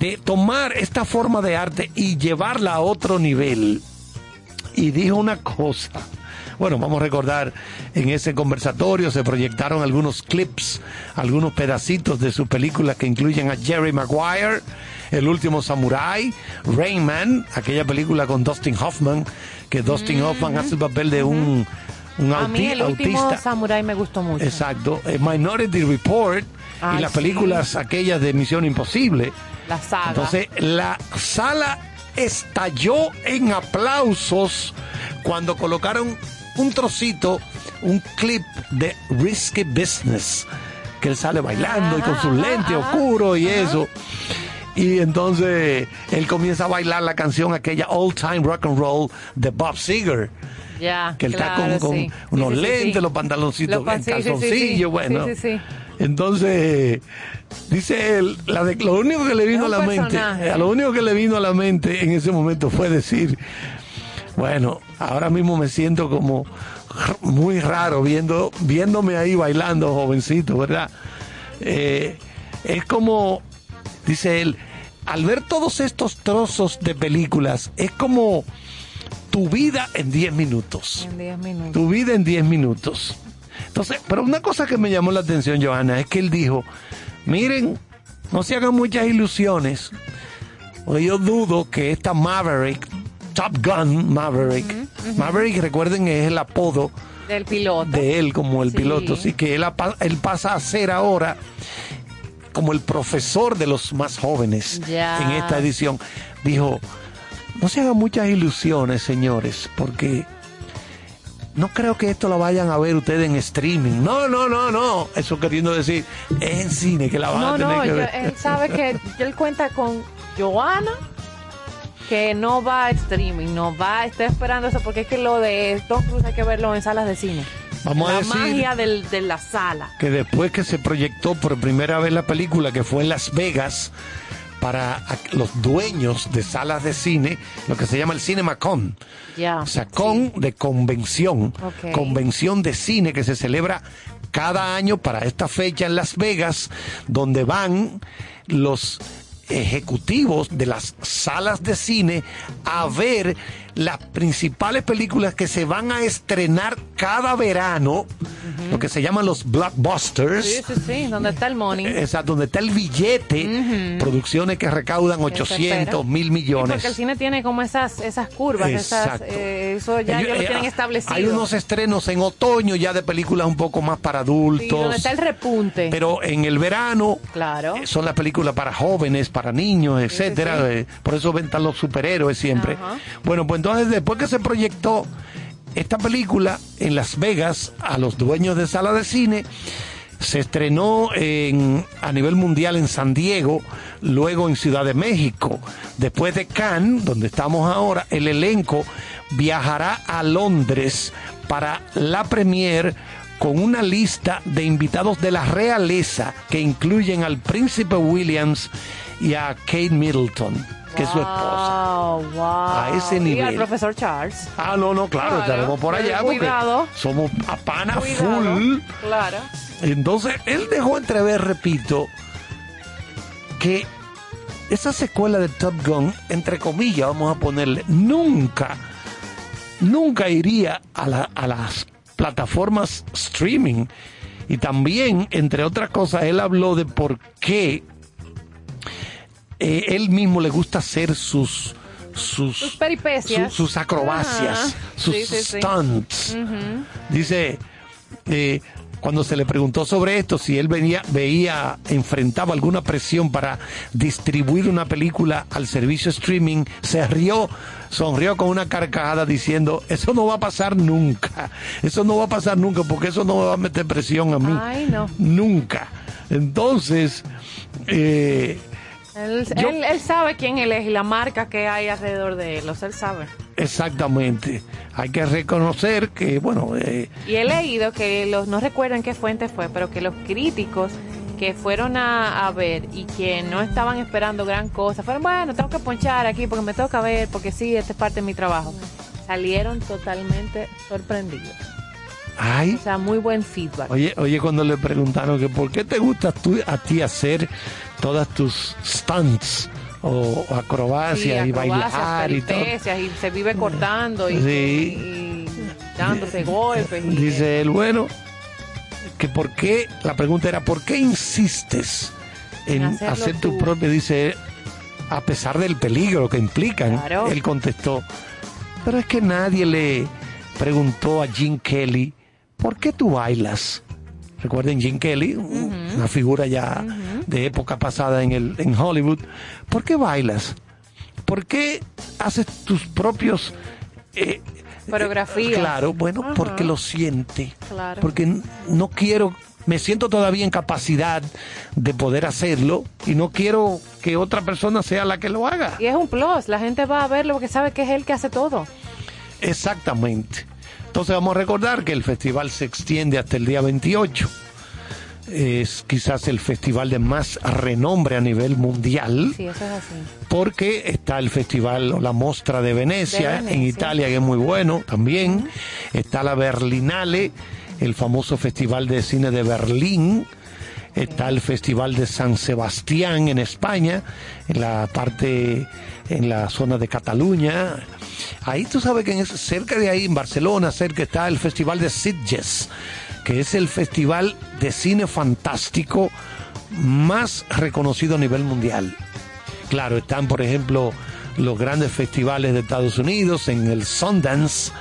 de tomar esta forma de arte y llevarla a otro nivel. Y dijo una cosa. Bueno, vamos a recordar, en ese conversatorio se proyectaron algunos clips, algunos pedacitos de su película que incluyen a Jerry Maguire, El último Samurai, Rayman, aquella película con Dustin Hoffman, que Dustin Hoffman hace el papel de un, un Mm. A mí el último autista. Samurai me gustó mucho. Exacto, eh, Minority Report Ay, y las sí. películas aquellas de Misión Imposible. La saga. Entonces, la sala estalló en aplausos cuando colocaron un trocito, un clip de Risky Business, que él sale bailando y con su lente oscuro y eso. Y entonces él comienza a bailar la canción aquella Old Time Rock and Roll de Bob Seger. ya, Que él está con, con sí. unos Sí, sí, sí, lentes, los pantaloncitos, el calzoncillo, bueno. Entonces, dice él, la de- lo único que le vino a la mente, personaje. a lo único que le vino a la mente en ese momento fue decir, bueno, ahora mismo me siento como muy raro viendo, viéndome ahí bailando, jovencito, ¿verdad? Eh, es como, dice él, al ver todos estos trozos de películas, es como tu vida en 10 minutos En 10 minutos. tu vida en 10 minutos. Entonces, pero una cosa que me llamó la atención, Johanna, es que él dijo, miren, no se hagan muchas ilusiones, porque yo dudo que esta Maverick, Top Gun Maverick, Maverick, recuerden, es el apodo Del piloto. de él como el Sí. piloto, así que él, él pasa a ser ahora como el profesor de los más jóvenes Ya. en esta edición. Dijo, no se hagan muchas ilusiones, señores, porque no creo que esto lo vayan a ver ustedes en streaming. No, no, no, no. Eso queriendo decir, es en cine que la van No, a tener no, que yo- ver. él sabe que él cuenta con Joana, que no va a streaming, no va, está esperando eso, porque es que lo de Tom Cruise hay que verlo en salas de cine. Vamos a la decir- magia del- de la sala. que después que se proyectó por primera vez la película, que fue en Las Vegas, para los dueños de salas de cine, lo que se llama el CinemaCon. Ya. O sea, con de convención, convención de cine que se celebra cada año para esta fecha en Las Vegas, donde van los ejecutivos de las salas de cine a ver las principales películas que se van a estrenar cada verano, lo que se llaman los blockbusters. Sí, sí, sí, donde está el money. Exacto, donde está el billete, producciones que recaudan Que se 800, espera. mil Sí, millones. porque el cine tiene como esas esas curvas, esas, Exacto. eh, eso ya Ellos- lo eh, tienen ah, establecido. Hay unos estrenos en otoño ya de películas un poco más para Sí, donde adultos. está el repunte. pero en el verano claro. eh, son las películas para jóvenes, para niños, etcétera. sí. eh, Por eso ven tan los superhéroes siempre. Ajá. Bueno, pues entonces después que se proyectó esta película en Las Vegas a los dueños de sala de cine, se estrenó en, a nivel mundial en San Diego, luego en Ciudad de México. Después de Cannes, donde estamos ahora, el elenco viajará a Londres para la premier con una lista de invitados de la realeza que incluyen al príncipe Williams y a Kate Middleton, que es su esposa. Wow. A ese Y nivel. al profesor Charles. Ah, no, no, claro, Claro, estaremos por allá porque cuidado. somos a pana Cuidado. full. Claro. Entonces, él dejó entrever, repito, que esa secuela de Top Gun, entre comillas, vamos a ponerle, nunca, nunca iría a, la- a las plataformas streaming. Y también, entre otras cosas, él habló de por qué eh, él mismo le gusta hacer sus, sus, Sus peripecias. su- sus acrobacias, Ajá. sus Sí, sí, sí. stunts. Dice, eh, cuando se le preguntó sobre esto, si él venía, veía, enfrentaba alguna presión para distribuir una película al servicio streaming, se rió, sonrió con una carcajada diciendo, eso no va a pasar nunca, eso no va a pasar nunca, porque eso no me va a meter presión a mí. Ay, no. Nunca. Entonces, eh, Él, Yo- él- él sabe quién él es y la marca que hay alrededor de él. O sea, él sabe. exactamente, hay que reconocer que, bueno, eh, Y he leído que los, no recuerdo en qué fuente fue, pero que los críticos que fueron a, a ver y que no estaban esperando gran cosa, fueron, bueno, tengo que ponchar aquí porque me toca ver, porque sí, esta es parte de mi trabajo. Salieron totalmente sorprendidos. ay, O sea, muy buen feedback. Oye, oye, cuando le preguntaron que por qué te gusta tú, a ti hacer todas tus stunts o, acrobacias Sí, y acrobacias, bailar y todo. y se vive cortando y, Sí. y dándose golpes. y- Dice él, bueno, que por qué, la pregunta era, ¿por qué insistes en hacer tu propio? Dice, a pesar del peligro que implican, Claro. él contestó, pero es que nadie le preguntó a Jim Kelly, ¿por qué tú bailas? Recuerden Jim Kelly, una figura ya de época pasada en, el, en Hollywood. ¿Por qué bailas? ¿Por qué haces tus propios... eh, Coreografías. Claro, bueno, Ajá. porque lo siente. Claro. Porque no quiero, me siento todavía en capacidad de poder hacerlo y no quiero que otra persona sea la que lo haga. Y es un plus, la gente va a verlo porque sabe que es él que hace todo. Exactamente. Entonces vamos a recordar que el festival se extiende hasta el día 28. Es quizás el festival de más renombre a nivel mundial. Sí, eso es así. porque está el festival o la Mostra de Venecia, De Venecia. en Italia, que es muy bueno también. Está la Berlinale, el famoso festival de cine de Berlín. Está el Festival de San Sebastián en España, en la parte, en la zona de Cataluña. Ahí tú sabes que en cerca de ahí, en Barcelona, cerca está el Festival de Sitges, que es el festival de cine fantástico más reconocido a nivel mundial. Claro, están, por ejemplo, los grandes festivales de Estados Unidos, en el Sundance,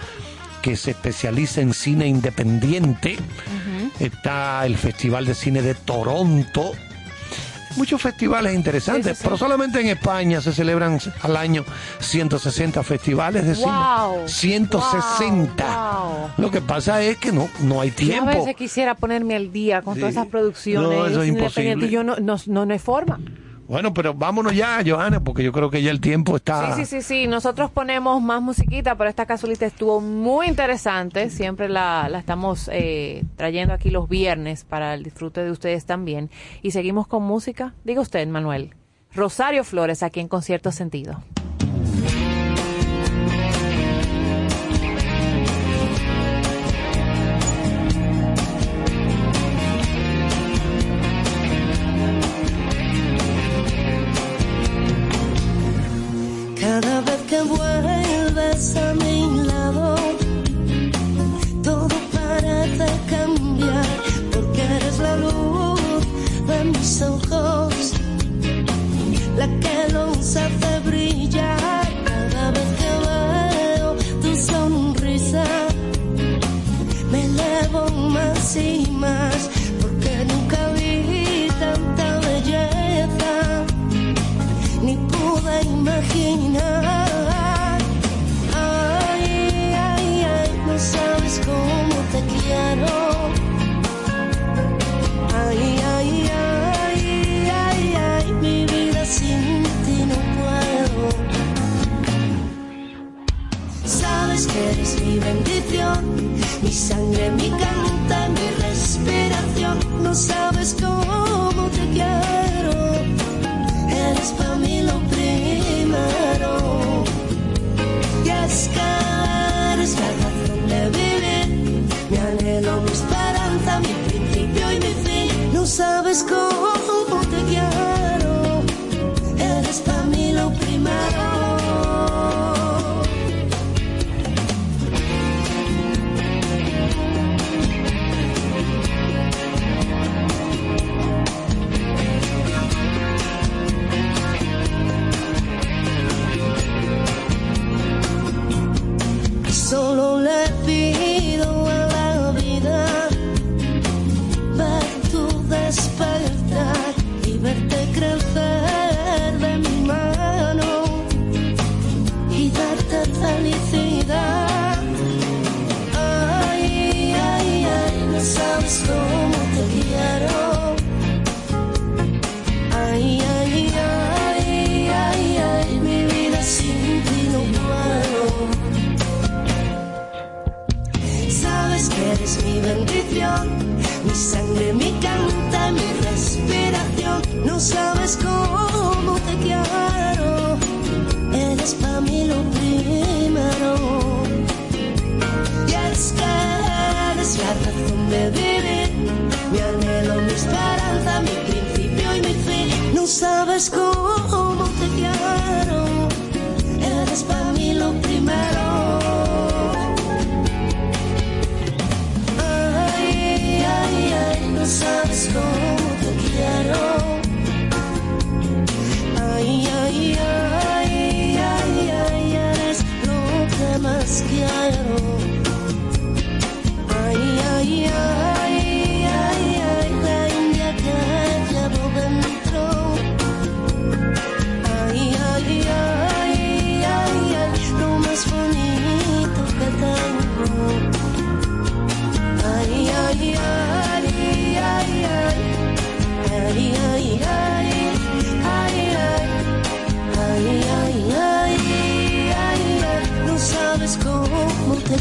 que se especializa en cine independiente. Está el Festival de Cine de Toronto. Muchos festivales interesantes, Sí, pero solamente en España se celebran al año 160 festivales de Wow, cine. 160. wow. Lo que pasa es que no, no hay Yo a tiempo. veces quisiera ponerme al día con Sí. todas esas producciones. No, eso es imposible. y Yo no, no, no, no hay forma. Bueno, pero vámonos ya, Johanna, porque yo creo que ya el tiempo está... Sí, sí, sí, sí. Nosotros ponemos más musiquita, pero esta casualita estuvo muy interesante. Siempre la, la estamos eh, trayendo aquí los viernes para el disfrute de ustedes también. Y seguimos con música. Diga usted, Manuel. Rosario Flores, aquí en Concierto Sentido. Que nos hace brillar. Cada vez que veo tu sonrisa, me elevo más y más, porque nunca vi tanta belleza ni pude imaginar. Eres mi bendición, mi sangre, mi canta, mi respiración. No sabes cómo te quiero eres para mí lo primero. Y es que eres la razón de vivir, mi anhelo, mi esperanza, mi principio y mi fin. No sabes cómo No sabes cómo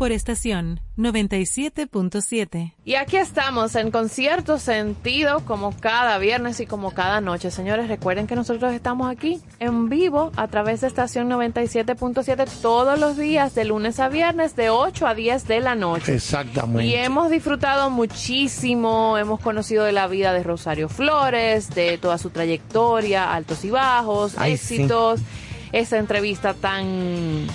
por estación 97.7. Y aquí estamos en concierto sentido como cada viernes y como cada noche. Señores, recuerden que nosotros estamos aquí en vivo a través de estación 97.7 todos los días de lunes a viernes de 8 a 10 de la noche. Exactamente. Y hemos disfrutado muchísimo, hemos conocido de la vida de Rosario Flores, de toda su trayectoria, altos y bajos, Ay, sí. éxitos, esa entrevista tan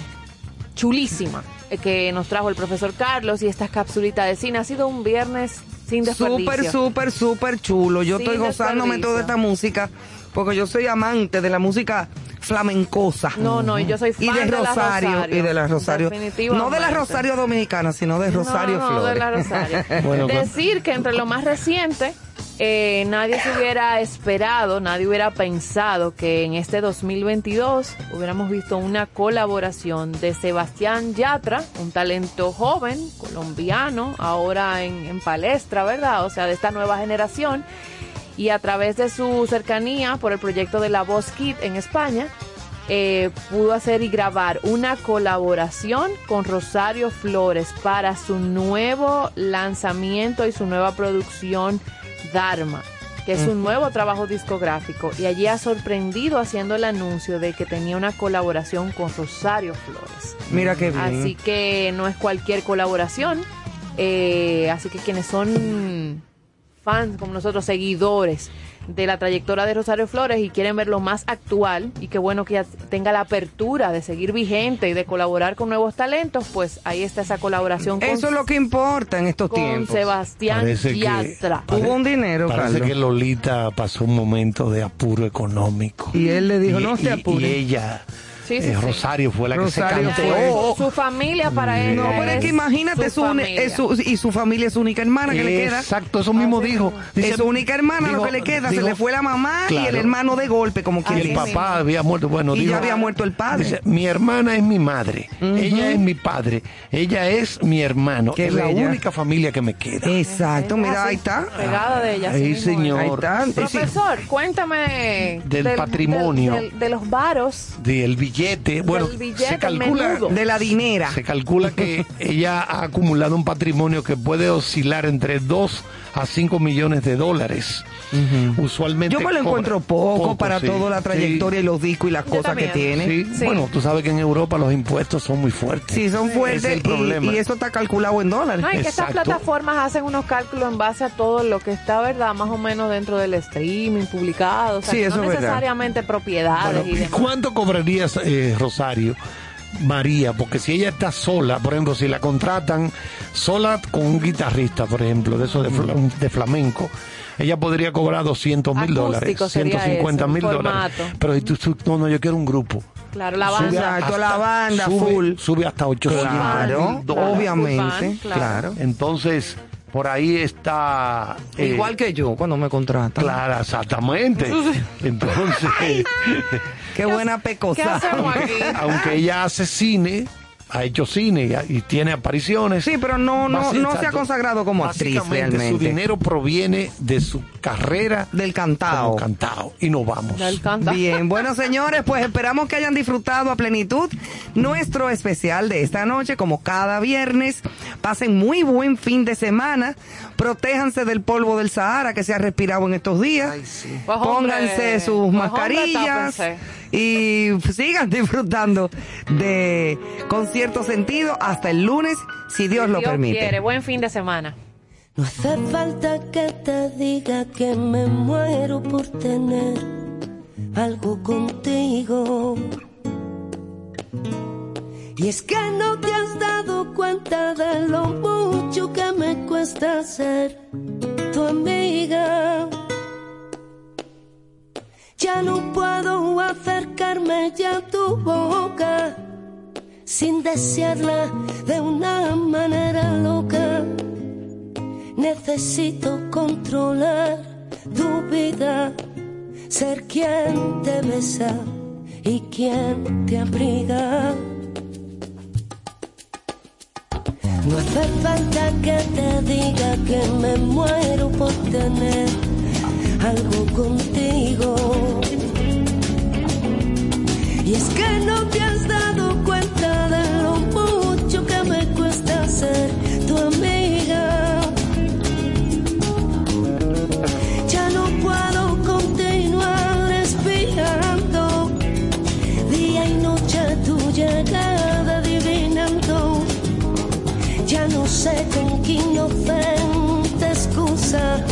chulísima eh, que nos trajo el profesor Carlos y esta capsulita de cine. Ha sido un viernes sin desperdicio. Súper, súper, súper chulo. Yo Sin estoy gozándome toda esta música porque yo soy amante de la música flamencosa. No, no, y yo soy y fan de de la Rosario, Rosario. y de la Rosario. No de la Rosario dominicana, sino de Rosario No, no, Flores. de la Rosario. Bueno, pues- Decir que entre lo más reciente, eh, nadie se hubiera esperado, nadie hubiera pensado que en este 2022 hubiéramos visto una colaboración de Sebastián Yatra, un talento joven, colombiano, ahora en, palestra, ¿verdad? O sea, de esta nueva generación. Y a través de su cercanía por el proyecto de La Voz Kid en España, eh, pudo hacer y grabar una colaboración con Rosario Flores para su nuevo lanzamiento y su nueva producción Dharma, que es un nuevo trabajo discográfico. Y allí ha sorprendido haciendo el anuncio de que tenía una colaboración con Rosario Flores. Mira qué bien. Así que no es cualquier colaboración. eh, así que quienes son fans como nosotros, seguidores de la trayectoria de Rosario Flores y quieren verlo más actual y qué bueno que ya tenga la apertura de seguir vigente y de colaborar con nuevos talentos, pues ahí está esa colaboración con, Eso es lo que importa en estos con tiempos. Sebastián Parece que-. Hubo un dinero, Parece Carlos. que Lolita pasó un momento de apuro económico. Y él le dijo, Y- no te y- apures. Y ella, Sí, sí, eh, sí. Rosario, fue la Rosario que se canteó. Su familia para él. No, pero es que imagínate, su su uni- familia. es su- y su familia es su única hermana que le queda. Exacto, eso mismo dijo. Dice- es su única hermana dijo- lo que le queda. dijo- se le fue la mamá y el hermano de golpe, como quien el dice. papá había muerto. Bueno, Y dijo- ya había muerto el padre. Dice, mi hermana es mi madre, ella es mi padre, ella es mi hermano. Qué es la única familia que me queda. Exacto, mira, ahí está. Pegada de ella. Ahí, señor. Ahí está. Profesor, cuéntame Del patrimonio. del- del- de los varos. Del billete, bueno, Del billete se calcula, menudo. De la dinera. se calcula que ella ha acumulado un patrimonio que puede oscilar entre 2 a 5 millones de dólares. Usualmente Yo me lo cobra encuentro poco, para sí, toda la sí. trayectoria y los discos y las Yo cosas que tiene. Sí, Sí. bueno, tú sabes que en Europa los impuestos son muy fuertes. Sí, son fuertes es el y- problema. y, eso está calculado en dólares. No, que estas plataformas hacen unos cálculos en base a todo lo que está, ¿verdad? Más o menos dentro del streaming publicado. O sea, Sí, que eso no es verdad. necesariamente propiedades Bueno, y ¿y demás. cuánto cobrarías, eh, Rosario? María, porque si ella está sola, por ejemplo, si la contratan sola con un guitarrista, por ejemplo, de eso de, fla- de flamenco, ella podría cobrar 200 mil dólares, sería 150 eso, mil dólares. Pero si tú, tú- no, no, yo quiero un grupo. Claro, la Sube banda. Exacto, hasta- la banda sube, full. Sube hasta 800 Claro, mil dólares. obviamente, claro. Entonces, por ahí está... eh, Igual que yo cuando me contratan. Claro, exactamente. Entonces, Qué buena ¿Qué pecosa. hacemos aquí? aunque ella hace cine, ha hecho cine y, y tiene apariciones. Sí, pero no, no, no se ha consagrado como actriz realmente. Su dinero proviene de su carrera del cantao. cantao. Y nos vamos. Bien, bueno señores, pues esperamos que hayan disfrutado a plenitud nuestro especial de esta noche, como cada viernes. Pasen muy buen fin de semana. Protéjanse del polvo del Sahara que se ha respirado en estos días. Pues, hombre, Pónganse sus pues, hombre, mascarillas y sigan disfrutando de con cierto sentido hasta el lunes, si Dios lo Dios permite. quiere. Buen fin de semana. No hace falta que te diga que me muero por tener algo contigo. Y es que no te has dado cuenta de lo mucho que me cuesta ser tu amiga. Ya no puedo acercarme ya a tu boca sin desearla de una manera loca. Necesito controlar tu vida, ser quien te besa y quien te abriga. No hace falta que te diga que me muero por tener algo contigo. Y es que no te has dado inocente excusa.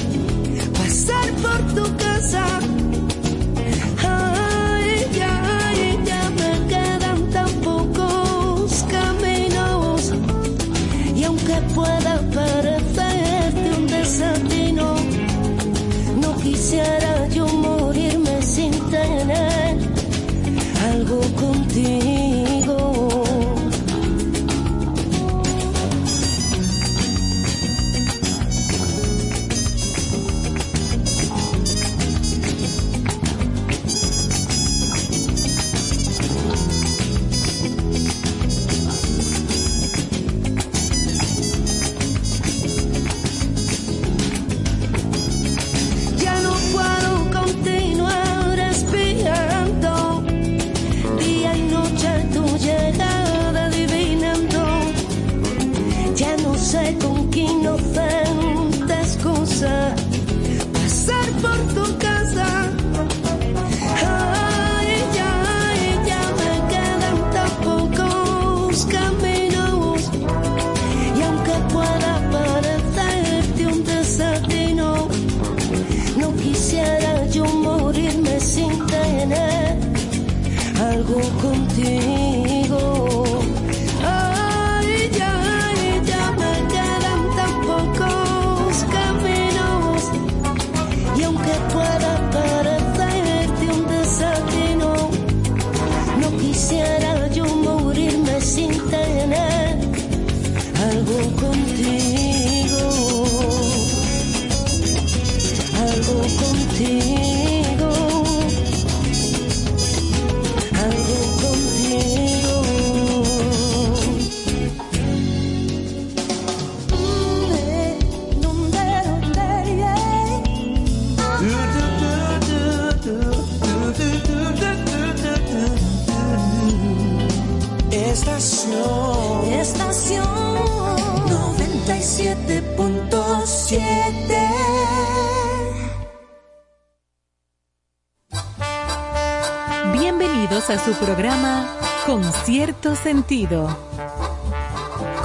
Pasar por tu casa.